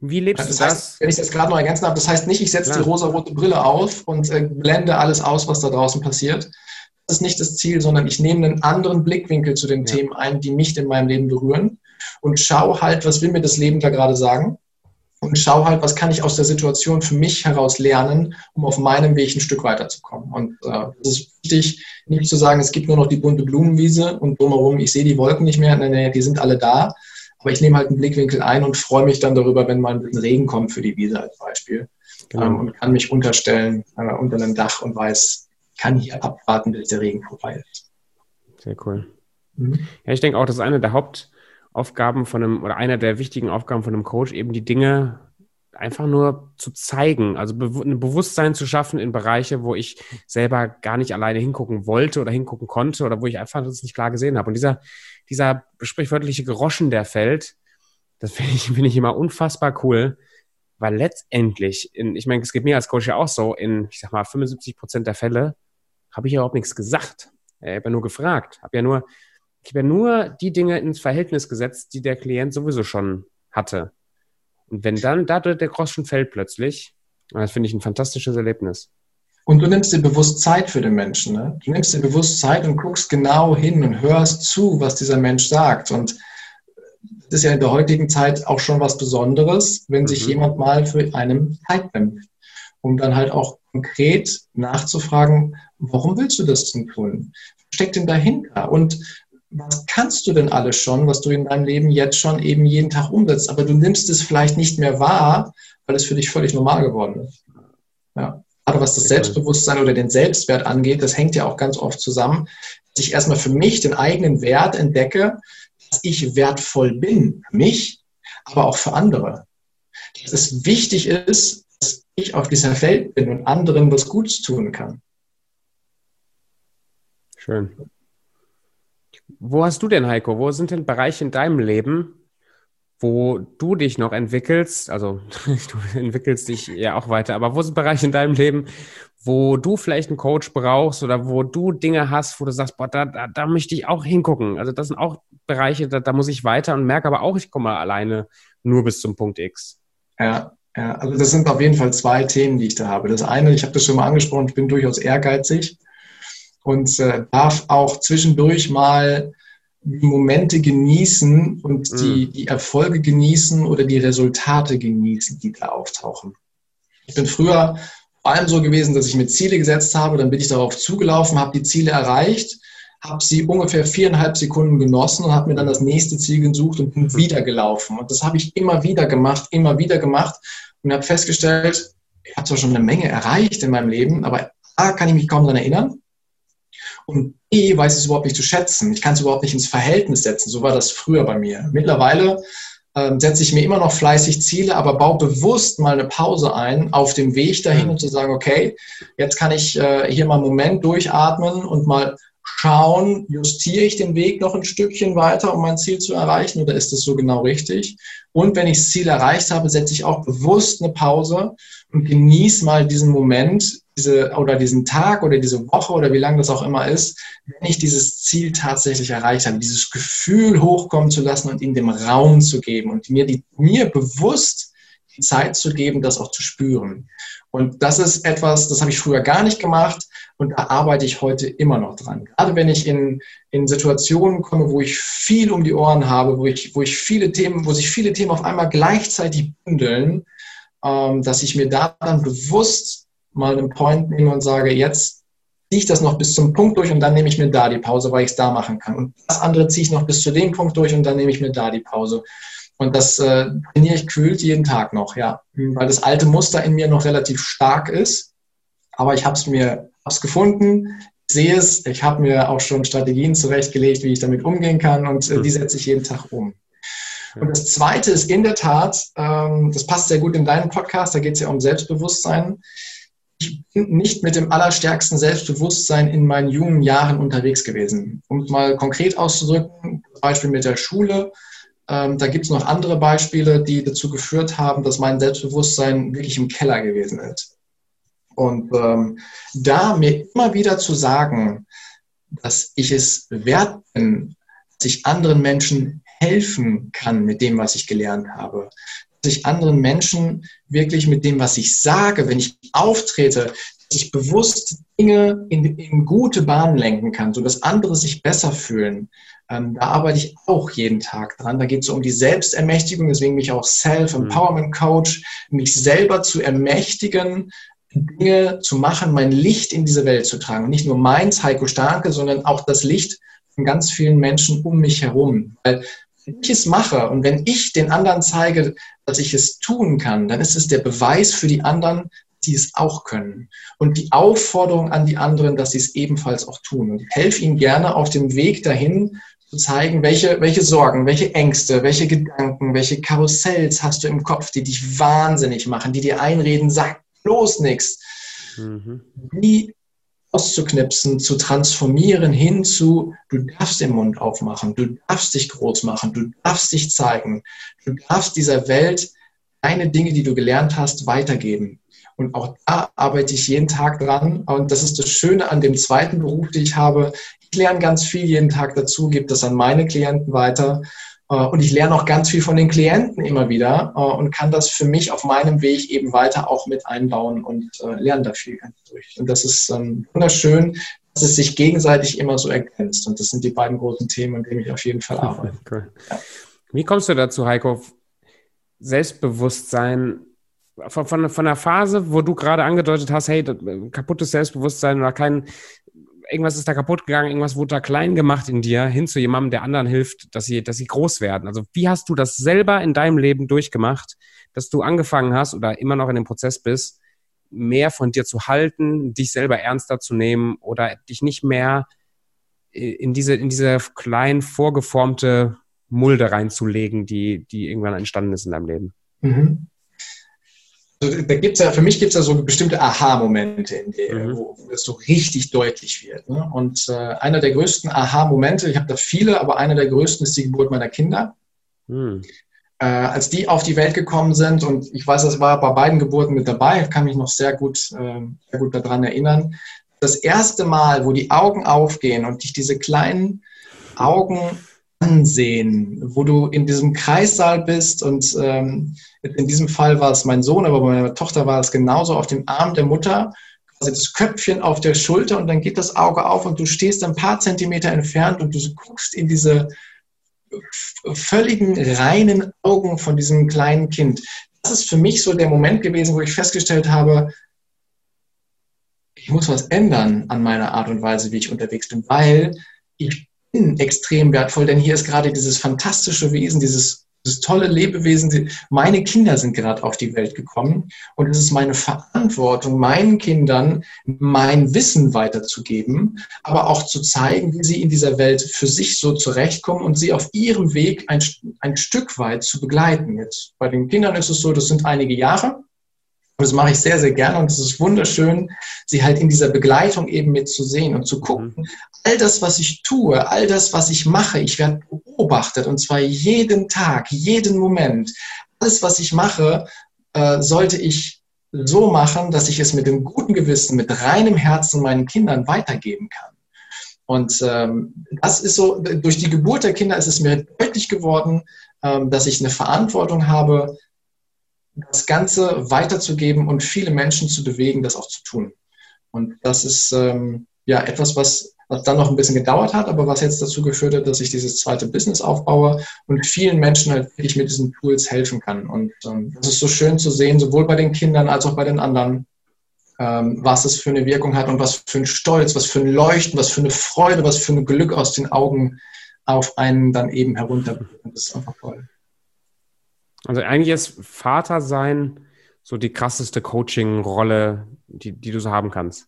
Wie lebst das du das? Heißt, wenn ich das gerade noch ergänzen darf, das heißt nicht, ich setze die rosa-rote Brille auf und äh, blende alles aus, was da draußen passiert. Das ist nicht das Ziel, sondern ich nehme einen anderen Blickwinkel zu den ja. Themen ein, die mich in meinem Leben berühren und schaue halt, was will mir das Leben da gerade sagen und schau halt, was kann ich aus der Situation für mich heraus lernen, um auf meinem Weg ein Stück weiterzukommen. Und äh, es ist wichtig, nicht zu sagen, es gibt nur noch die bunte Blumenwiese und drumherum, ich sehe die Wolken nicht mehr, nein, nein, die sind alle da. Aber ich nehme halt einen Blickwinkel ein und freue mich dann darüber, wenn mal ein bisschen Regen kommt für die Wiese als Beispiel. Genau. Ähm, und kann mich unterstellen äh, unter einem Dach und weiß, kann hier abwarten, bis der Regen vorbei ist. Sehr cool. Mhm. Ja, ich denke auch, das ist eine der Haupt- Aufgaben von einem oder einer der wichtigen Aufgaben von einem Coach, eben die Dinge einfach nur zu zeigen, also ein Bewusstsein zu schaffen in Bereiche, wo ich selber gar nicht alleine hingucken wollte oder hingucken konnte oder wo ich einfach das nicht klar gesehen habe. Und dieser, dieser sprichwörtliche Groschen, der fällt, das *laughs* finde ich, finde ich immer unfassbar cool, weil letztendlich, in, ich meine, es geht mir als Coach ja auch so, in, ich sag mal, 75 Prozent der Fälle habe ich überhaupt nichts gesagt. Ich habe ja nur gefragt, habe ja nur ich habe ja nur die Dinge ins Verhältnis gesetzt, die der Klient sowieso schon hatte. Und wenn dann dadurch der Groschen fällt plötzlich, das finde ich ein fantastisches Erlebnis. Und du nimmst dir bewusst Zeit für den Menschen. Ne? Du nimmst dir bewusst Zeit und guckst genau hin und hörst zu, was dieser Mensch sagt. Und das ist ja in der heutigen Zeit auch schon was Besonderes, wenn sich mhm. jemand mal für einen Zeit nimmt, um dann halt auch konkret nachzufragen, warum willst du das denn tun? Was steckt denn dahinter? Und was kannst du denn alles schon, was du in deinem Leben jetzt schon eben jeden Tag umsetzt, aber du nimmst es vielleicht nicht mehr wahr, weil es für dich völlig normal geworden ist. Ja. Gerade was das Selbstbewusstsein oder den Selbstwert angeht, das hängt ja auch ganz oft zusammen. dass ich erstmal für mich den eigenen Wert entdecke, dass ich wertvoll bin, für mich, aber auch für andere. Dass es wichtig ist, dass ich auf dieser Welt bin und anderen was Gutes tun kann. Schön. Wo hast du denn, Heiko? Wo sind denn Bereiche in deinem Leben, wo du dich noch entwickelst? Also *laughs* du entwickelst dich ja auch weiter, aber wo sind Bereiche in deinem Leben, wo du vielleicht einen Coach brauchst oder wo du Dinge hast, wo du sagst, boah, da, da, da möchte ich auch hingucken. Also das sind auch Bereiche, da, da muss ich weiter und merke aber auch, ich komme alleine nur bis zum Punkt X. Ja, ja, also das sind auf jeden Fall zwei Themen, die ich da habe. Das eine, ich habe das schon mal angesprochen, ich bin durchaus ehrgeizig und äh, darf auch zwischendurch mal die Momente genießen und die, mm. die Erfolge genießen oder die Resultate genießen, die da auftauchen. Ich bin früher vor allem so gewesen, dass ich mir Ziele gesetzt habe, dann bin ich darauf zugelaufen, habe die Ziele erreicht, habe sie ungefähr viereinhalb Sekunden genossen und habe mir dann das nächste Ziel gesucht und bin wieder gelaufen. Und das habe ich immer wieder gemacht, immer wieder gemacht und habe festgestellt, ich habe zwar schon eine Menge erreicht in meinem Leben, aber A, kann ich mich kaum daran erinnern und B, weiß es überhaupt nicht zu schätzen. Ich kann es überhaupt nicht ins Verhältnis setzen. So war das früher bei mir. Mittlerweile ähm, setze ich mir immer noch fleißig Ziele, aber baue bewusst mal eine Pause ein auf dem Weg dahin und zu sagen, okay, jetzt kann ich äh, hier mal einen Moment durchatmen und mal schauen, justiere ich den Weg noch ein Stückchen weiter, um mein Ziel zu erreichen oder ist das so genau richtig? Und wenn ich das Ziel erreicht habe, setze ich auch bewusst eine Pause und genieße mal diesen Moment, diese oder diesen Tag oder diese Woche oder wie lange das auch immer ist, wenn ich dieses Ziel tatsächlich erreicht habe, dieses Gefühl hochkommen zu lassen und ihm dem Raum zu geben und mir, die, mir bewusst Zeit zu geben, das auch zu spüren. Und das ist etwas, das habe ich früher gar nicht gemacht und da arbeite ich heute immer noch dran. Gerade wenn ich in, in Situationen komme, wo ich viel um die Ohren habe, wo ich, wo ich viele Themen, wo sich viele Themen auf einmal gleichzeitig bündeln, ähm, dass ich mir da dann bewusst mal einen Point nehme und sage, jetzt ziehe ich das noch bis zum Punkt durch und dann nehme ich mir da die Pause, weil ich es da machen kann. Und das andere ziehe ich noch bis zu dem Punkt durch und dann nehme ich mir da die Pause. Und das äh, trainiere ich kühlt jeden Tag noch, ja. Weil das alte Muster in mir noch relativ stark ist. Aber ich habe es mir hab's gefunden, ich sehe es, ich habe mir auch schon Strategien zurechtgelegt, wie ich damit umgehen kann und äh, die setze ich jeden Tag um. Und das Zweite ist in der Tat, ähm, das passt sehr gut in deinen Podcast, da geht es ja um Selbstbewusstsein ich bin nicht mit dem allerstärksten Selbstbewusstsein in meinen jungen Jahren unterwegs gewesen. Um es mal konkret auszudrücken, Beispiel mit der Schule. Ähm, da gibt es noch andere Beispiele, die dazu geführt haben, dass mein Selbstbewusstsein wirklich im Keller gewesen ist. Und ähm, da mir immer wieder zu sagen, dass ich es wert bin, dass ich anderen Menschen helfen kann mit dem, was ich gelernt habe, dass ich anderen Menschen wirklich mit dem, was ich sage, wenn ich auftrete, dass ich bewusst Dinge in, in gute Bahnen lenken kann, sodass andere sich besser fühlen. Ähm, da arbeite ich auch jeden Tag dran. Da geht es um die Selbstermächtigung, deswegen bin ich auch Self-Empowerment Coach, mich selber zu ermächtigen, Dinge zu machen, mein Licht in diese Welt zu tragen. Und nicht nur meins, Heiko Starke, sondern auch das Licht von ganz vielen Menschen um mich herum. Weil wenn ich es mache und wenn ich den anderen zeige, dass ich es tun kann, dann ist es der Beweis für die anderen, die es auch können. Und die Aufforderung an die anderen, dass sie es ebenfalls auch tun. Und ich helfe ihnen gerne auf dem Weg dahin, zu zeigen, welche, welche Sorgen, welche Ängste, welche Gedanken, welche Karussells hast du im Kopf, die dich wahnsinnig machen, die dir einreden, sag bloß nichts. Mhm. Wie auszuknipsen, zu transformieren hin zu, du darfst den Mund aufmachen, du darfst dich groß machen, du darfst dich zeigen, du darfst dieser Welt deine Dinge, die du gelernt hast, weitergeben. Und auch da arbeite ich jeden Tag dran. Und das ist das Schöne an dem zweiten Beruf, den ich habe. Ich lerne ganz viel jeden Tag dazu, gebe das an meine Klienten weiter. Äh, und ich lerne auch ganz viel von den Klienten immer wieder äh, und kann das für mich auf meinem Weg eben weiter auch mit einbauen und äh, lerne da viel ganz durch. Und das ist ähm, wunderschön, dass es sich gegenseitig immer so ergänzt. Und das sind die beiden großen Themen, an denen ich auf jeden Fall arbeite. Cool. Ja. Wie kommst du dazu, Heiko? Selbstbewusstsein von, von, von der Phase, wo du gerade angedeutet hast, hey, kaputtes Selbstbewusstsein oder kein irgendwas ist da kaputt gegangen, irgendwas wurde da klein gemacht in dir, hin zu jemandem, der anderen hilft, dass sie, dass sie groß werden. Also wie hast du das selber in deinem Leben durchgemacht, dass du angefangen hast oder immer noch in dem Prozess bist, mehr von dir zu halten, dich selber ernster zu nehmen oder dich nicht mehr in diese, in diese klein vorgeformte Mulde reinzulegen, die, die irgendwann entstanden ist in deinem Leben? Mhm. Also, da gibt's ja, für mich gibt es ja so bestimmte Aha-Momente, mhm. wo, wo es so richtig deutlich wird. Ne? Und äh, einer der größten Aha-Momente, ich habe da viele, aber einer der größten ist die Geburt meiner Kinder. Mhm. Äh, als die auf die Welt gekommen sind, und ich weiß, das war bei beiden Geburten mit dabei, kann mich noch sehr gut, äh, sehr gut daran erinnern, das erste Mal, wo die Augen aufgehen und dich diese kleinen Augen ansehen, wo du in diesem Kreissaal bist und ähm, in diesem Fall war es mein Sohn, aber bei meiner Tochter war es genauso auf dem Arm der Mutter, quasi das Köpfchen auf der Schulter und dann geht das Auge auf und du stehst ein paar Zentimeter entfernt und du guckst in diese völligen reinen Augen von diesem kleinen Kind. Das ist für mich so der Moment gewesen, wo ich festgestellt habe, ich muss was ändern an meiner Art und Weise, wie ich unterwegs bin, weil ich extrem wertvoll, denn hier ist gerade dieses fantastische Wesen, dieses, dieses tolle Lebewesen. Meine Kinder sind gerade auf die Welt gekommen und es ist meine Verantwortung, meinen Kindern mein Wissen weiterzugeben, aber auch zu zeigen, wie sie in dieser Welt für sich so zurechtkommen und sie auf ihrem Weg ein, ein Stück weit zu begleiten. Jetzt bei den Kindern ist es so, das sind einige Jahre. Und das mache ich sehr, sehr gerne und es ist wunderschön, sie halt in dieser Begleitung eben mit zu sehen und zu gucken, mhm. all das, was ich tue, all das, was ich mache, ich werde beobachtet und zwar jeden Tag, jeden Moment. Alles, was ich mache, äh, sollte ich so machen, dass ich es mit dem guten Gewissen, mit reinem Herzen meinen Kindern weitergeben kann. Und ähm, das ist so, durch die Geburt der Kinder ist es mir deutlich geworden, ähm, dass ich eine Verantwortung habe, das Ganze weiterzugeben und viele Menschen zu bewegen, das auch zu tun. Und das ist ähm, ja etwas, was, was dann noch ein bisschen gedauert hat, aber was jetzt dazu geführt hat, dass ich dieses zweite Business aufbaue und vielen Menschen halt wirklich mit diesen Tools helfen kann. Und ähm, das ist so schön zu sehen, sowohl bei den Kindern als auch bei den anderen, ähm, was es für eine Wirkung hat und was für ein Stolz, was für ein Leuchten, was für eine Freude, was für ein Glück aus den Augen auf einen dann eben herunter. Das ist einfach toll. Also eigentlich ist Vater sein so die krasseste Coaching-Rolle, die, die du so haben kannst.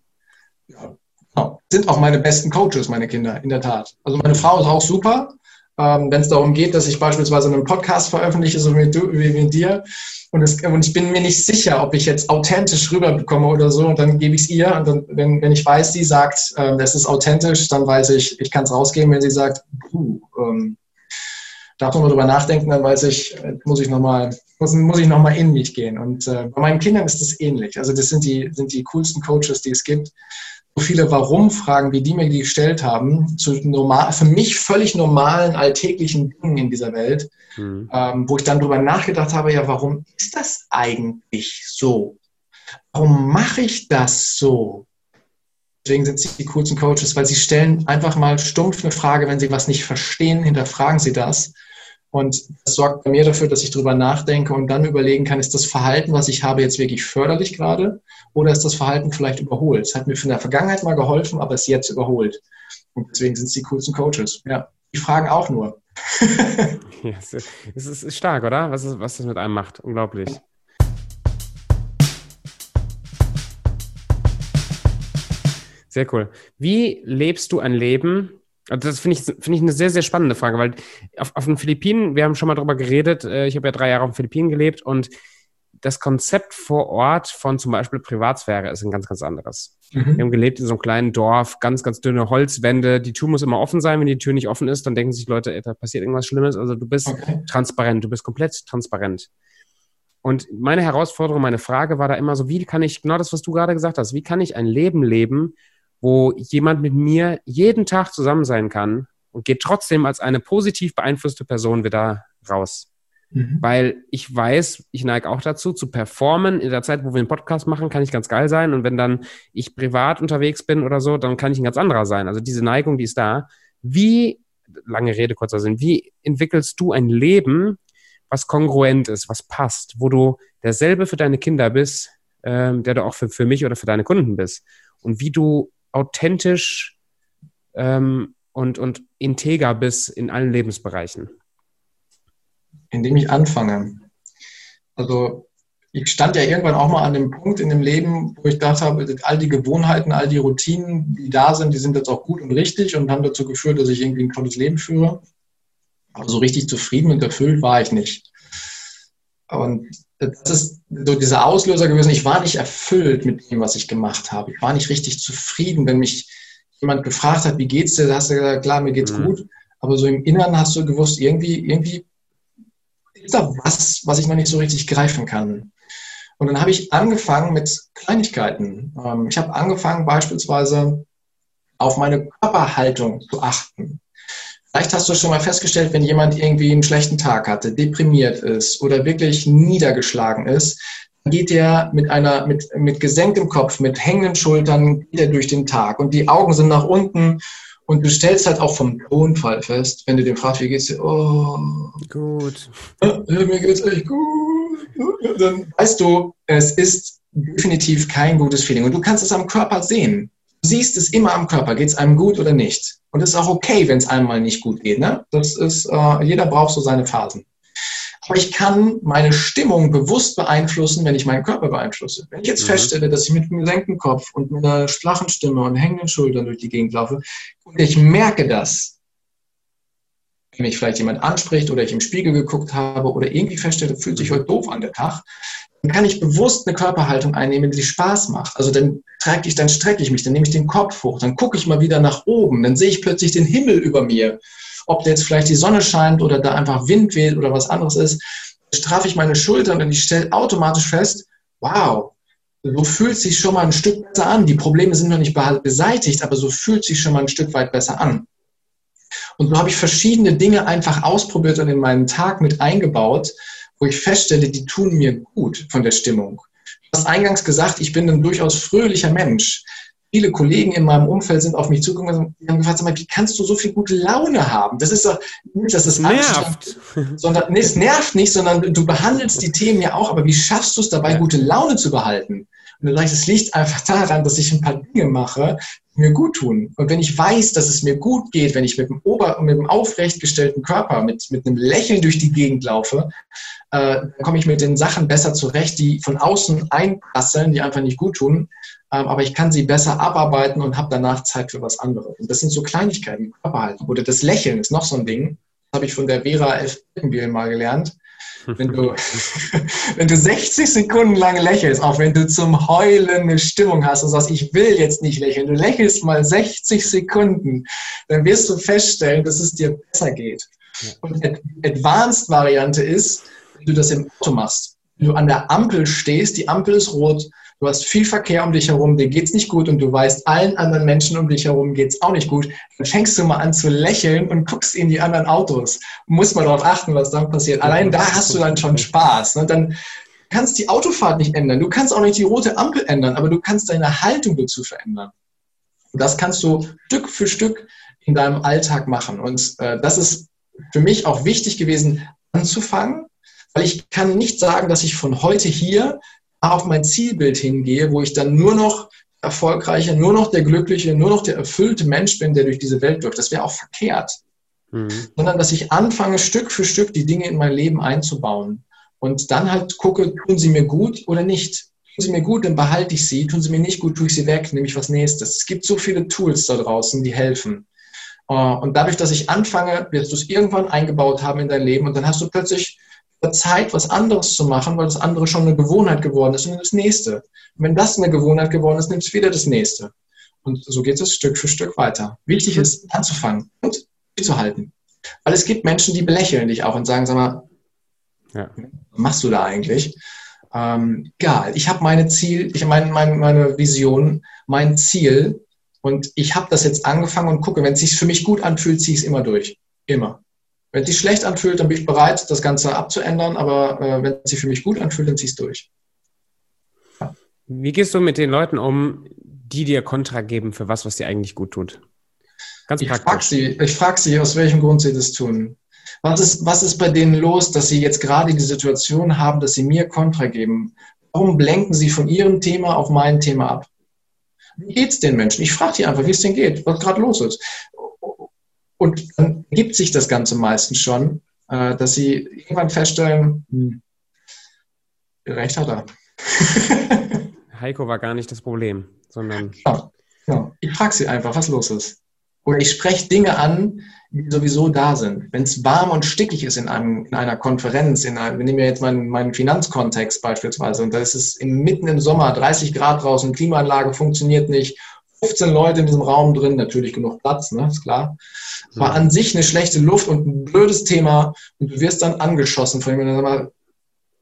Ja, genau. Sind auch meine besten Coaches, meine Kinder, in der Tat. Also meine Frau ist auch super, ähm, wenn es darum geht, dass ich beispielsweise einen Podcast veröffentliche, so wie, du, wie mit dir. Und, es, und, ich bin mir nicht sicher, ob ich jetzt authentisch rüberbekomme oder so. Und dann gebe ich es ihr. Und dann, wenn, wenn ich weiß, sie sagt, äh, das ist authentisch, dann weiß ich, ich kann es rausgeben. Wenn sie sagt, puh, ähm, darf nochmal drüber nachdenken, dann weiß ich, äh, muss ich nochmal muss, muss ich noch mal in mich gehen. Und äh, bei meinen Kindern ist das ähnlich. Also das sind die, sind die coolsten Coaches, die es gibt. So viele Warum-Fragen, wie die mir die gestellt haben, zu normal, für mich völlig normalen, alltäglichen Dingen in dieser Welt, mhm. ähm, wo ich dann drüber nachgedacht habe, ja, warum ist das eigentlich so? Warum mache ich das so? Deswegen sind sie die coolsten Coaches, weil sie stellen einfach mal stumpf eine Frage, wenn sie was nicht verstehen, hinterfragen sie das und das sorgt bei mir dafür, dass ich darüber nachdenke und dann überlegen kann, ist das Verhalten, was ich habe, jetzt wirklich förderlich gerade oder ist das Verhalten vielleicht überholt? Es hat mir in der Vergangenheit mal geholfen, aber ist jetzt überholt. Und deswegen sind es die coolsten Coaches. Ja, die fragen auch nur. *laughs* ja, es ist stark, oder? Was, ist, was das mit einem macht. Unglaublich. Sehr cool. Wie lebst du ein Leben, also das finde ich, finde ich eine sehr, sehr spannende Frage, weil auf, auf den Philippinen, wir haben schon mal darüber geredet, äh, ich habe ja drei Jahre auf den Philippinen gelebt und das Konzept vor Ort von zum Beispiel Privatsphäre ist ein ganz, ganz anderes. Mhm. Wir haben gelebt in so einem kleinen Dorf, ganz, ganz dünne Holzwände. Die Tür muss immer offen sein. Wenn die Tür nicht offen ist, dann denken sich Leute, ey, da passiert irgendwas Schlimmes. Also du bist okay. transparent, du bist komplett transparent. Und meine Herausforderung, meine Frage war da immer so, wie kann ich, genau das, was du gerade gesagt hast, wie kann ich ein Leben leben, wo jemand mit mir jeden Tag zusammen sein kann und geht trotzdem als eine positiv beeinflusste Person wieder raus. Mhm. Weil ich weiß, ich neige auch dazu, zu performen. In der Zeit, wo wir einen Podcast machen, kann ich ganz geil sein. Und wenn dann ich privat unterwegs bin oder so, dann kann ich ein ganz anderer sein. Also diese Neigung, die ist da. Wie, lange Rede, kurzer Sinn, wie entwickelst du ein Leben, was kongruent ist, was passt, wo du derselbe für deine Kinder bist, ähm, der du auch für, für mich oder für deine Kunden bist? Und wie du authentisch ähm, und, und integer bist in allen Lebensbereichen? Indem ich anfange. Also ich stand ja irgendwann auch mal an dem Punkt in dem Leben, wo ich dachte habe, all die Gewohnheiten, all die Routinen, die da sind, die sind jetzt auch gut und richtig und haben dazu geführt, dass ich irgendwie ein tolles Leben führe. Aber so richtig zufrieden und erfüllt war ich nicht. Und das ist so dieser Auslöser gewesen. Ich war nicht erfüllt mit dem, was ich gemacht habe. Ich war nicht richtig zufrieden, wenn mich jemand gefragt hat, wie geht's dir? Da hast du gesagt, klar, mir geht's mhm. gut. Aber so im Inneren hast du gewusst, irgendwie, irgendwie ist da was, was ich noch nicht so richtig greifen kann. Und dann habe ich angefangen mit Kleinigkeiten. Ähm, ich habe angefangen beispielsweise auf meine Körperhaltung zu achten. Vielleicht hast du schon mal festgestellt, wenn jemand irgendwie einen schlechten Tag hatte, deprimiert ist oder wirklich niedergeschlagen ist, dann geht er mit einer, mit, mit gesenktem Kopf, mit hängenden Schultern, geht er durch den Tag und die Augen sind nach unten und du stellst halt auch vom Tonfall fest, wenn du den fragst, wie geht's dir? Oh, gut. Mir geht's echt gut dann weißt du, es ist definitiv kein gutes Feeling. Und du kannst es am Körper sehen. Du siehst es immer am Körper, geht es einem gut oder nicht. Und es ist auch okay, wenn es einem mal nicht gut geht. Ne? Das ist, äh, jeder braucht so seine Phasen. Aber ich kann meine Stimmung bewusst beeinflussen, wenn ich meinen Körper beeinflusse. Wenn ich jetzt mhm. feststelle, dass ich mit einem gesenkten Kopf und mit einer flachen Stimme und hängenden Schultern durch die Gegend laufe und ich merke das, wenn mich vielleicht jemand anspricht oder ich im Spiegel geguckt habe oder irgendwie feststelle, fühlt sich heute doof an der Tag, dann kann ich bewusst eine Körperhaltung einnehmen, die Spaß macht. Also dann trage ich, dann strecke ich mich, dann nehme ich den Kopf hoch, dann gucke ich mal wieder nach oben, dann sehe ich plötzlich den Himmel über mir. Ob jetzt vielleicht die Sonne scheint oder da einfach Wind weht oder was anderes ist, straffe ich meine Schultern und ich stelle automatisch fest, wow, so fühlt sich schon mal ein Stück besser an. Die Probleme sind noch nicht beseitigt, aber so fühlt sich schon mal ein Stück weit besser an. Und so habe ich verschiedene Dinge einfach ausprobiert und in meinen Tag mit eingebaut, wo ich feststelle, die tun mir gut von der Stimmung. Du hast eingangs gesagt, ich bin ein durchaus fröhlicher Mensch. Viele Kollegen in meinem Umfeld sind auf mich zugekommen und haben gefragt, wie kannst du so viel gute Laune haben? Das ist doch nicht, dass es nervt, *laughs* sondern nee, es nervt nicht, sondern du behandelst die Themen ja auch, aber wie schaffst du es dabei, gute Laune zu behalten? Und dann sage ich, es liegt einfach daran, dass ich ein paar Dinge mache, die mir gut tun. Und wenn ich weiß, dass es mir gut geht, wenn ich mit dem, Ober mit dem aufrechtgestellten Körper, mit, mit einem Lächeln durch die Gegend laufe, äh, dann komme ich mit den Sachen besser zurecht, die von außen einprasseln, die einfach nicht gut tun. Ähm, aber ich kann sie besser abarbeiten und habe danach Zeit für was anderes. Und das sind so Kleinigkeiten, Körperhaltung. Oder das Lächeln ist noch so ein Ding. Das habe ich von der Vera F. mal gelernt wenn du, *laughs* wenn du 60 Sekunden lang lächelst, auch wenn du zum Heulen eine Stimmung hast und sagst, ich will jetzt nicht lächeln, du lächelst mal 60 Sekunden, dann wirst du feststellen, dass es dir besser geht. Und Advanced-Variante ist, wenn du das im Auto machst. Wenn du an der Ampel stehst, die Ampel ist rot, du hast viel Verkehr um dich herum, dir geht es nicht gut und du weißt, allen anderen Menschen um dich herum geht es auch nicht gut, dann fängst du mal an zu lächeln und guckst in die anderen Autos. Muss mal darauf achten, was dann passiert. Allein da hast du dann schon Spaß. Ne? Dann kannst die Autofahrt nicht ändern, du kannst auch nicht die rote Ampel ändern, aber du kannst deine Haltung dazu verändern. Und das kannst du Stück für Stück in deinem Alltag machen. Und äh, das ist für mich auch wichtig gewesen, anzufangen, weil ich kann nicht sagen, dass ich von heute hier auf mein Zielbild hingehe, wo ich dann nur noch erfolgreicher, nur noch der glückliche, nur noch der erfüllte Mensch bin, der durch diese Welt läuft. Das wäre auch verkehrt. Mhm. Sondern dass ich anfange, Stück für Stück die Dinge in mein Leben einzubauen. Und dann halt gucke, tun sie mir gut oder nicht. Tun sie mir gut, dann behalte ich sie. Tun sie mir nicht gut, tue ich sie weg, nehme ich was Nächstes. Es gibt so viele Tools da draußen, die helfen. Äh, und dadurch, dass ich anfange, wirst du es irgendwann eingebaut haben in dein Leben und dann hast du plötzlich Zeit, was anderes zu machen, weil das andere schon eine Gewohnheit geworden ist und das nächste. Und wenn das eine Gewohnheit geworden ist, nimmst du wieder das nächste. Und so geht es Stück für Stück weiter. Wichtig ist, anzufangen und zu halten. Weil es gibt Menschen, die belächeln dich auch und sagen, sag mal, ja. was machst du da eigentlich? Ähm, egal, ich habe meine Ziel, ich meine meine, meine Vision, mein Ziel und ich habe das jetzt angefangen und gucke, wenn es sich für mich gut anfühlt, ziehe ich es immer durch. Immer. Wenn es sich schlecht anfühlt, dann bin ich bereit, das Ganze abzuändern, aber äh, wenn es sich für mich gut anfühlt, dann zieh es durch. Ja. Wie gehst du mit den Leuten um, die dir Kontra geben für was, was dir eigentlich gut tut? Ganz ich frage sie, ich frag sie, aus welchem Grund sie das tun. Was ist, was ist bei denen los, dass sie jetzt gerade die Situation haben, dass sie mir Kontra geben? Warum blenken sie von ihrem Thema auf mein Thema ab? Wie geht es den Menschen? Ich frage die einfach, wie es denen geht, was gerade los ist. Und dann ergibt sich das Ganze meistens schon, äh, dass sie irgendwann feststellen, hm, Recht hat er. *laughs* Heiko war gar nicht das Problem, sondern. Ja, ja. Ich frage sie einfach, was los ist. Oder ich spreche Dinge an, die sowieso da sind. Wenn es warm und stickig ist in, einem, in einer Konferenz, in einem, wir nehmen ja jetzt meinen, meinen Finanzkontext beispielsweise, und da ist es im, mitten im Sommer 30 Grad draußen, Klimaanlage funktioniert nicht, 15 Leute in diesem Raum drin, natürlich genug Platz, ne, ist klar. War an sich eine schlechte Luft und ein blödes Thema und du wirst dann angeschossen von jemandem, sag mal,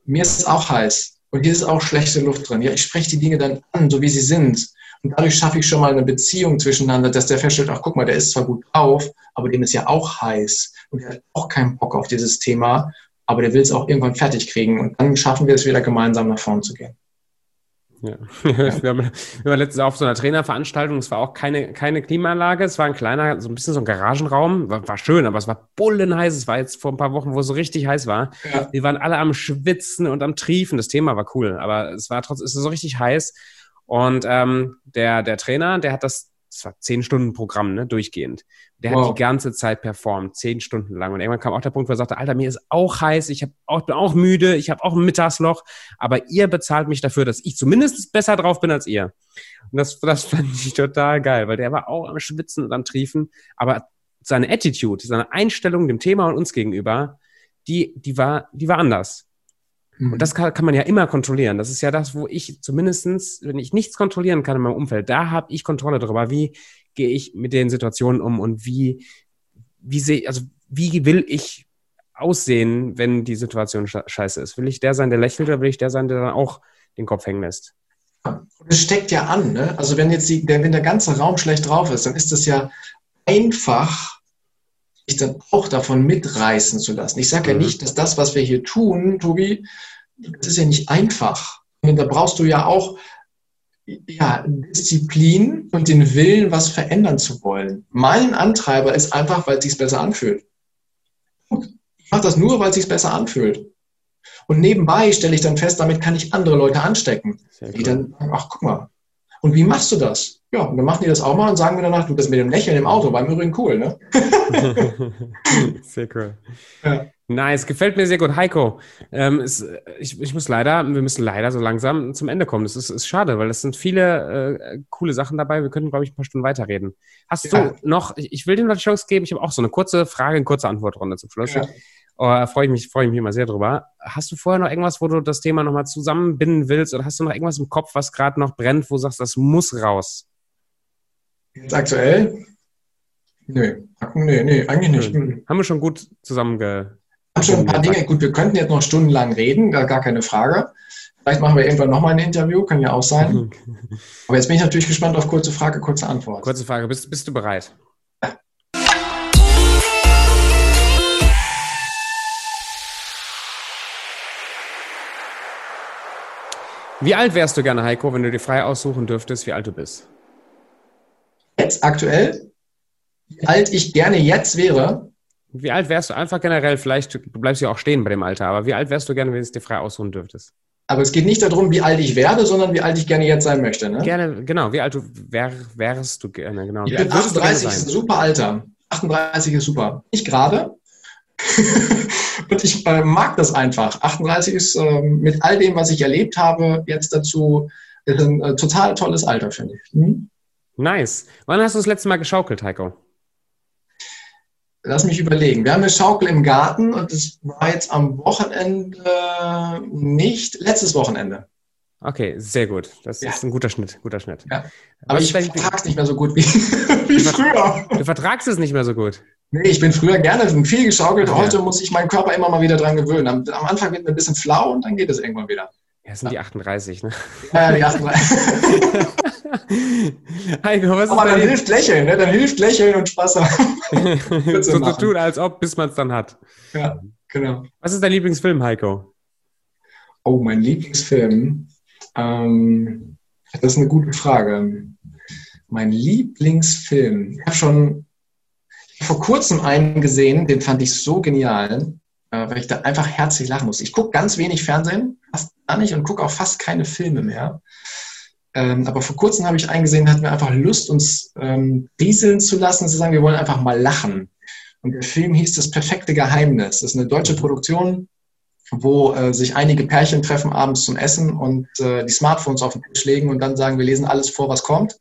mir ist es auch heiß und hier ist auch schlechte Luft drin. Ja, ich spreche die Dinge dann an, so wie sie sind. Und dadurch schaffe ich schon mal eine Beziehung zwischeneinander, dass der feststellt, ach guck mal, der ist zwar gut drauf, aber dem ist ja auch heiß und der hat auch keinen Bock auf dieses Thema, aber der will es auch irgendwann fertig kriegen und dann schaffen wir es wieder gemeinsam nach vorn zu gehen. Ja. *laughs* wir, haben, wir waren letztens auf so einer Trainerveranstaltung, es war auch keine, keine Klimaanlage, es war ein kleiner, so ein bisschen so ein Garagenraum, war, war schön, aber es war bullenheiß, es war jetzt vor ein paar Wochen, wo es so richtig heiß war. Ja. Wir waren alle am Schwitzen und am Triefen, das Thema war cool, aber es war trotzdem, es ist so richtig heiß und ähm, der, der Trainer, der hat das, das war zehn Stunden Programm, ne, durchgehend. Der wow. hat die ganze Zeit performt, zehn Stunden lang. Und irgendwann kam auch der Punkt, wo er sagte, Alter, mir ist auch heiß, ich hab auch, bin auch müde, ich habe auch ein Mittagsloch, aber ihr bezahlt mich dafür, dass ich zumindest besser drauf bin als ihr. Und das, das *laughs* fand ich total geil, weil der war auch am Schwitzen und am Triefen, aber seine Attitude, seine Einstellung dem Thema und uns gegenüber, die, die war, die war anders. Und das kann, kann, man ja immer kontrollieren. Das ist ja das, wo ich zumindestens, wenn ich nichts kontrollieren kann in meinem Umfeld, da habe ich Kontrolle darüber. Wie gehe ich mit den Situationen um und wie, wie sehe, also wie will ich aussehen, wenn die Situation scheiße ist? Will ich der sein, der lächelt oder will ich der sein, der dann auch den Kopf hängen lässt? Es steckt ja an, ne? Also wenn jetzt die, wenn der ganze Raum schlecht drauf ist, dann ist es ja einfach, sich dann auch davon mitreißen zu lassen. Ich sage ja mhm. nicht, dass das, was wir hier tun, Tobi, das ist ja nicht einfach. Und da brauchst du ja auch ja, Disziplin und den Willen, was verändern zu wollen. Mein Antreiber ist einfach, weil es sich besser anfühlt. Ich mache das nur, weil es sich besser anfühlt. Und nebenbei stelle ich dann fest, damit kann ich andere Leute anstecken. Die dann, ach, guck mal. Und wie machst du das? Ja, und dann machen die das auch mal und sagen mir danach, du, das mit dem Lächeln im Auto war im Übrigen cool, ne? *laughs* sehr cool. Ja. Nice, gefällt mir sehr gut. Heiko, ähm, es, ich, ich muss leider, wir müssen leider so langsam zum Ende kommen. Das ist, ist schade, weil es sind viele äh, coole Sachen dabei. Wir könnten, glaube ich, ein paar Stunden weiterreden. Hast ja. du noch, ich will dir noch die Chance geben, ich habe auch so eine kurze Frage, eine kurze Antwortrunde zum Schluss. Ja. Oh, freue ich mich, freue ich mich immer sehr drüber. Hast du vorher noch irgendwas, wo du das Thema nochmal zusammenbinden willst oder hast du noch irgendwas im Kopf, was gerade noch brennt, wo du sagst, das muss raus? Jetzt aktuell? Nö, nee, nee, eigentlich nicht. Nö. Haben wir schon gut zusammenge... Haben schon ein paar Dinge. Gut, wir könnten jetzt noch stundenlang reden, gar keine Frage. Vielleicht machen wir irgendwann nochmal ein Interview, kann ja auch sein. *laughs* Aber jetzt bin ich natürlich gespannt auf kurze Frage, kurze Antwort. Kurze Frage, bist, bist du bereit? Wie alt wärst du gerne, Heiko, wenn du dir frei aussuchen dürftest, wie alt du bist? jetzt aktuell, wie alt ich gerne jetzt wäre. Wie alt wärst du einfach generell? Vielleicht, du bleibst ja auch stehen bei dem Alter, aber wie alt wärst du gerne, wenn du es dir frei aussuchen dürftest? Aber es geht nicht darum, wie alt ich werde, sondern wie alt ich gerne jetzt sein möchte. Ne? Gerne, genau. Wie alt du wär, wärst du gerne? Genau. Ich bin 38, ist ein super Alter. 38 ist super. Nicht gerade. *laughs* Und ich äh, mag das einfach. 38 ist äh, mit all dem, was ich erlebt habe, jetzt dazu ein äh, total tolles Alter, finde ich. Hm? Nice. Wann hast du das letzte Mal geschaukelt, Heiko? Lass mich überlegen. Wir haben eine Schaukel im Garten und das war jetzt am Wochenende nicht, letztes Wochenende. Okay, sehr gut. Das ja. ist ein guter Schnitt, guter Schnitt. Ja. Aber ich vertrage es nicht mehr so gut wie, *laughs* wie früher. Du vertragst es nicht mehr so gut. Nee, ich bin früher gerne viel geschaukelt. Ja. Heute muss ich meinen Körper immer mal wieder dran gewöhnen. Am, am Anfang wird mir ein bisschen flau und dann geht es irgendwann wieder. Ja, das sind die 38, ne? Ja, die 38. *laughs* Heiko, was Aber ist dann hilft Lächeln, ne? Dann hilft Lächeln und Spaß haben. *laughs* so zu tun, als ob, bis man es dann hat. Ja, genau. Was ist dein Lieblingsfilm, Heiko? Oh, mein Lieblingsfilm. Ähm, das ist eine gute Frage. Mein Lieblingsfilm. Ich habe schon vor kurzem einen gesehen, den fand ich so genial, äh, weil ich da einfach herzlich lachen muss. Ich gucke ganz wenig Fernsehen, fast gar nicht und gucke auch fast keine Filme mehr. Ähm, aber vor kurzem habe ich eingesehen, hatten wir einfach Lust, uns ähm, rieseln zu lassen, zu sagen, wir wollen einfach mal lachen. Und der Film hieß Das perfekte Geheimnis. Das ist eine deutsche Produktion. wo äh, sich einige Pärchen treffen abends zum Essen und äh, die Smartphones auf den Tisch legen und dann sagen, wir lesen alles vor, was kommt.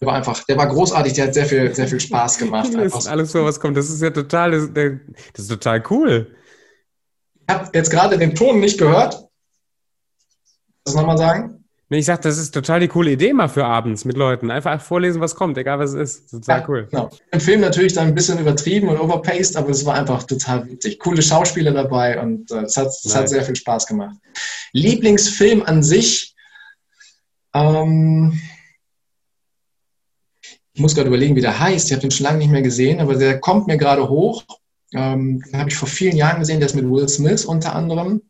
Der war einfach, der war großartig, der hat sehr viel, sehr viel Spaß *laughs* gemacht. das alles vor, was kommt. Das ist ja total, das, das ist total cool. Ich habe jetzt gerade den Ton nicht gehört. Das nochmal sagen? Nee, ich sag, das ist total die coole Idee mal für abends mit Leuten. Einfach vorlesen, was kommt, egal was es ist. Total ja, cool. Genau. Im Film natürlich dann ein bisschen übertrieben und overpaced, aber es war einfach total witzig. Coole Schauspieler dabei und äh, es, hat, es hat sehr viel Spaß gemacht. Lieblingsfilm an sich. Ähm, muss gerade überlegen, wie der heißt. Ich habe den schon lange nicht mehr gesehen, aber der kommt mir gerade hoch. Ähm, den habe ich vor vielen Jahren gesehen, der ist mit Will Smith unter anderem.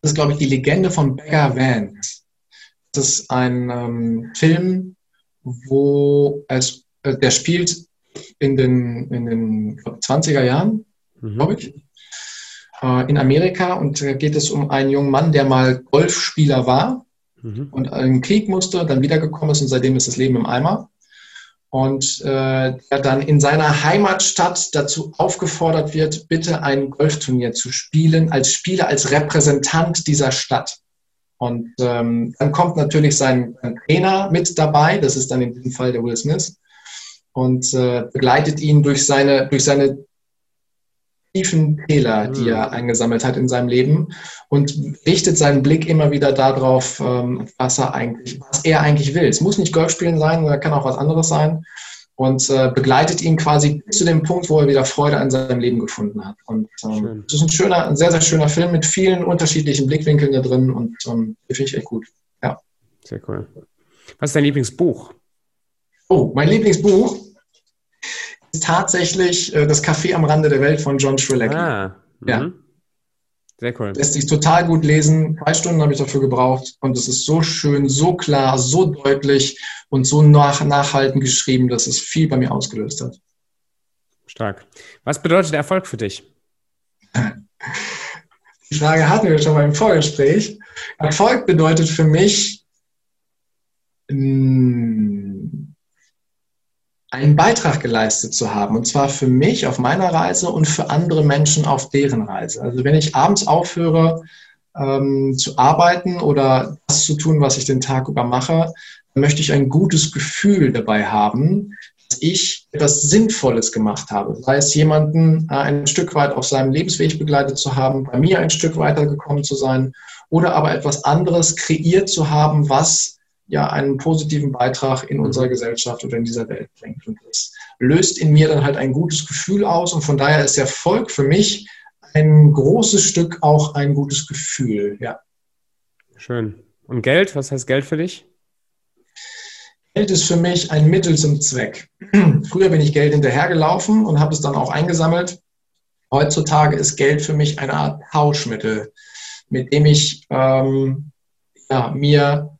Das ist, glaube ich, die Legende von Beggar Vance. Das ist ein ähm, Film, wo als, äh, der spielt in den, in den 20er Jahren, mhm. glaube ich, äh, in Amerika und da geht es um einen jungen Mann, der mal Golfspieler war mhm. und einen Krieg musste, dann wiedergekommen ist und seitdem ist das Leben im Eimer. Und äh, der dann in seiner Heimatstadt dazu aufgefordert wird, bitte ein Golfturnier zu spielen, als Spieler, als Repräsentant dieser Stadt. Und ähm, dann kommt natürlich sein, Trainer mit dabei, das ist dann in diesem Fall der Will Smith, und äh, begleitet ihn durch seine, durch seine tiefen Fehler, die er mhm. eingesammelt hat in seinem Leben und richtet seinen Blick immer wieder darauf, ähm, was er eigentlich, was er eigentlich will. Es muss nicht Golfspielen sein, oder kann auch was anderes sein und äh, begleitet ihn quasi bis zu dem Punkt, wo er wieder Freude an seinem Leben gefunden hat. Und ähm, das ist ein schöner, ein sehr, sehr schöner Film mit vielen unterschiedlichen Blickwinkeln da drin und ähm, finde ich echt gut. Ja. Sehr cool. Was ist dein Lieblingsbuch? Oh, mein Lieblingsbuch tatsächlich äh, Das Café am Rande der Welt von John Schwilecki. Ah, ja. Mhm. Sehr cool. Lässt sich total gut lesen. Zwei Stunden habe ich dafür gebraucht und es ist so schön, so klar, so deutlich und so nach, nachhaltend geschrieben, dass es viel bei mir ausgelöst hat. Stark. Was bedeutet Erfolg für dich? *laughs* Die Frage hatten wir schon mal im Vorgespräch. Erfolg bedeutet für mich, hm, einen Beitrag geleistet zu haben. Und zwar für mich auf meiner Reise und für andere Menschen auf deren Reise. Also wenn ich abends aufhöre ähm, zu arbeiten oder das zu tun, was ich den Tag über mache, dann möchte ich ein gutes Gefühl dabei haben, dass ich etwas Sinnvolles gemacht habe. Sei es jemanden äh, ein Stück weit auf seinem Lebensweg begleitet zu haben, bei mir ein Stück weitergekommen zu sein oder aber etwas anderes kreiert zu haben, was ja einen positiven Beitrag in unserer Gesellschaft oder in dieser Welt bringt. Und das löst in mir dann halt ein gutes Gefühl aus und von daher ist Erfolg für mich ein großes Stück auch ein gutes Gefühl, ja. Schön. Und Geld, was heißt Geld für dich? Geld ist für mich ein Mittel zum Zweck. *clears throat* Früher bin ich Geld hinterhergelaufen und habe es dann auch eingesammelt. Heutzutage ist Geld für mich eine Art Tauschmittel, mit dem ich ähm, ja, mir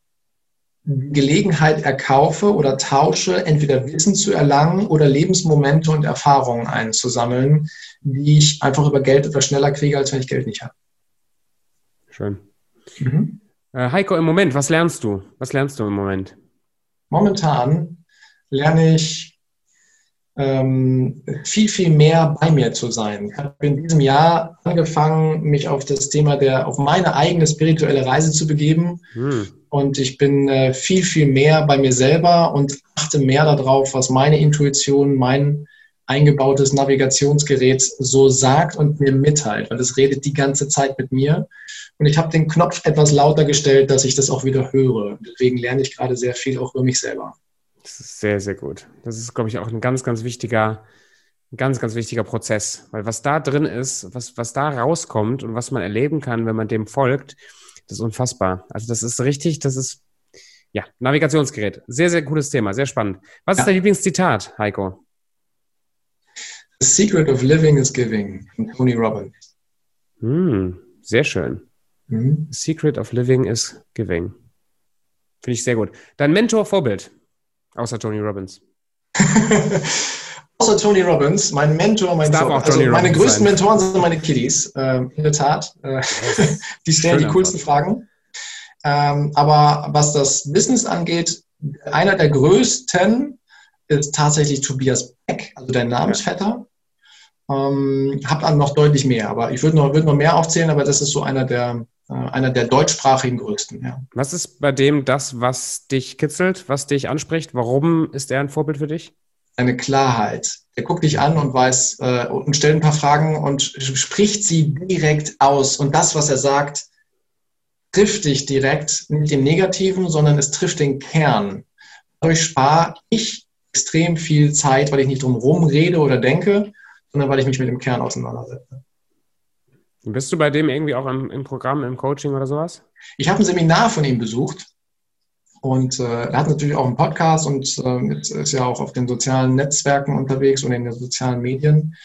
Gelegenheit erkaufe oder tausche, entweder Wissen zu erlangen oder Lebensmomente und Erfahrungen einzusammeln, die ich einfach über Geld etwas schneller kriege, als wenn ich Geld nicht habe. Schön. Mhm. Äh, Heiko, im Moment, was lernst du? Was lernst du im Moment? Momentan lerne ich ähm, viel, viel mehr bei mir zu sein. Ich habe in diesem Jahr angefangen, mich auf das Thema der, auf meine eigene spirituelle Reise zu begeben. Hm. Und ich bin äh, viel, viel mehr bei mir selber und achte mehr darauf, was meine Intuition, mein eingebautes Navigationsgerät so sagt und mir mitteilt, weil es redet die ganze Zeit mit mir. Und ich habe den Knopf etwas lauter gestellt, dass ich das auch wieder höre. Deswegen lerne ich gerade sehr viel auch über mich selber. Das ist sehr, sehr gut. Das ist, glaube ich, auch ein ganz, ganz wichtiger, ganz, ganz wichtiger Prozess. Weil was da drin ist, was, was da rauskommt und was man erleben kann, wenn man dem folgt, das ist unfassbar. Also das ist richtig, das ist, ja, Navigationsgerät. Sehr, sehr cooles Thema, sehr spannend. Was ja. ist dein Lieblingszitat, Heiko? The Secret of Living is Giving von Tony Robbins. Hm, sehr schön. Mhm. The Secret of Living is Giving. Finde ich sehr gut. Dein Mentor, Vorbild? Außer Tony Robbins. *laughs* Außer Tony Robbins, mein Mentor, mein Vor also meine Robbins größten sein. Mentoren sind meine Kiddies, äh, in der Tat. Äh, *laughs* die stellen die coolsten Antwort. Fragen. Ähm, aber was das Business angeht, einer der größten ist tatsächlich Tobias Beck, also dein Namensvetter. Ähm, hab dann noch deutlich mehr, aber ich würde noch, würd noch mehr aufzählen, aber das ist so einer der, äh, einer der deutschsprachigen größten. Ja. Was ist bei dem das, was dich kitzelt, was dich anspricht? Warum ist er ein Vorbild für dich? Eine Klarheit. Er guckt dich an und weiß äh, und stellt ein paar Fragen und spricht sie direkt aus. Und das, was er sagt, trifft dich direkt nicht im Negativen, sondern es trifft den Kern. Dadurch spare ich extrem viel Zeit, weil ich nicht drum herum rede oder denke, sondern weil ich mich mit dem Kern auseinandersetze. Bist du bei dem irgendwie auch im, im Programm, im Coaching oder sowas? Ich habe ein Seminar von ihm besucht und äh, er hat natürlich auch einen Podcast und äh, ist ja auch auf den sozialen Netzwerken unterwegs und in den sozialen Medien.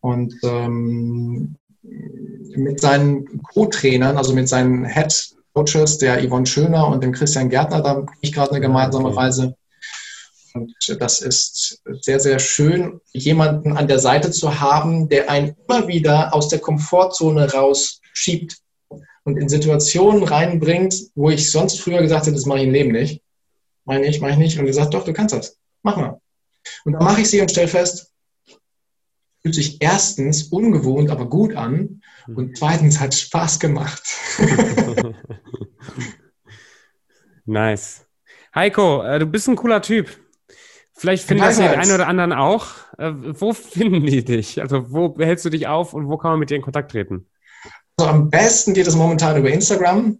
Und ähm, mit seinen Co-Trainern, also mit seinen Head Coaches, der Yvonne Schöner und dem Christian Gärtner, da bin ich gerade eine gemeinsame okay. Reise. Und das ist sehr, sehr schön, jemanden an der Seite zu haben, der einen immer wieder aus der Komfortzone rausschiebt und in Situationen reinbringt, wo ich sonst früher gesagt hätte, das mache ich im Leben nicht. Meine ich, mache ich nicht. Und gesagt, doch, du kannst das. Mach mal. Und dann mache ich sie und stelle fest, fühlt sich erstens ungewohnt, aber gut an und zweitens hat Spaß gemacht. *laughs* nice. Heiko, äh, du bist ein cooler Typ. Vielleicht finden das die einen oder anderen auch. Äh, wo finden die dich? Also wo hältst du dich auf und wo kann man mit dir in Kontakt treten? Also am besten geht es momentan über Instagram.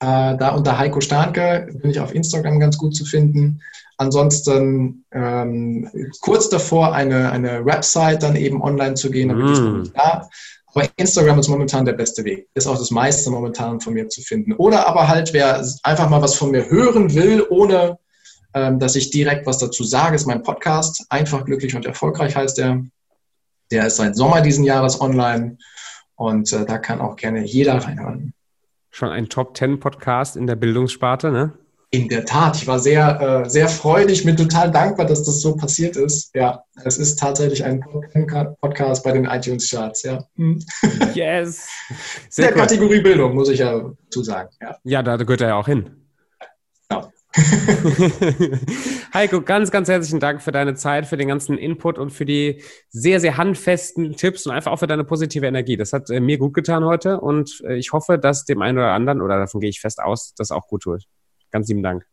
Äh, da unter Heiko Starnke bin ich auf Instagram ganz gut zu finden. Ansonsten ähm, kurz davor eine, eine Website dann eben online zu gehen, mm. da. Aber Instagram ist momentan der beste Weg. Ist auch das meiste momentan von mir zu finden. Oder aber halt, wer einfach mal was von mir hören will, ohne ähm, dass ich direkt was dazu sage, ist mein Podcast. Einfach, glücklich und erfolgreich heißt der. Der ist seit Sommer diesen Jahres online und äh, da kann auch gerne jeder reinhören. Schon ein Top 10 Podcast in der Bildungssparte, ne? In der Tat, ich war sehr, äh, sehr freudig, bin total dankbar, dass das so passiert ist. Ja, es ist tatsächlich ein Podcast bei den iTunes-Charts, ja. Hm. Yes! *laughs* Sehr der cool. Kategorie Bildung, muss ich ja zu sagen. Ja. ja, da gehört er ja auch hin. *laughs* Heiko, ganz, ganz herzlichen Dank für deine Zeit, für den ganzen Input und für die sehr, sehr handfesten Tipps und einfach auch für deine positive Energie. Das hat äh, mir gut getan heute und äh, ich hoffe, dass dem einen oder anderen, oder davon gehe ich fest aus, das auch gut tut. Ganz lieben Dank.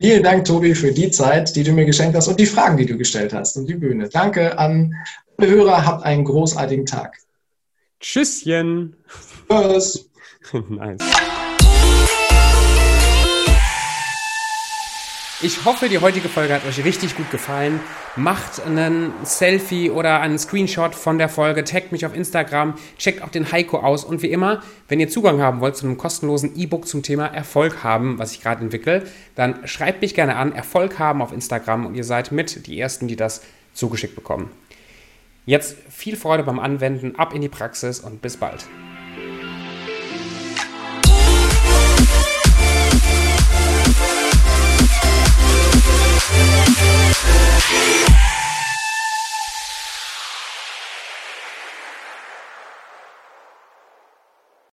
Vielen Dank, Tobi, für die Zeit, die du mir geschenkt hast und die Fragen, die du gestellt hast und die Bühne. Danke an alle Hörer. Habt einen großartigen Tag. Tschüsschen. Tschüss. *laughs* nice. Ich hoffe, die heutige Folge hat euch richtig gut gefallen. Macht einen Selfie oder einen Screenshot von der Folge, taggt mich auf Instagram, checkt auch den Heiko aus und wie immer, wenn ihr Zugang haben wollt zu einem kostenlosen E-Book zum Thema Erfolg haben, was ich gerade entwickle, dann schreibt mich gerne an, Erfolg haben auf Instagram und ihr seid mit die Ersten, die das zugeschickt bekommen. Jetzt viel Freude beim Anwenden, ab in die Praxis und bis bald. Yeah.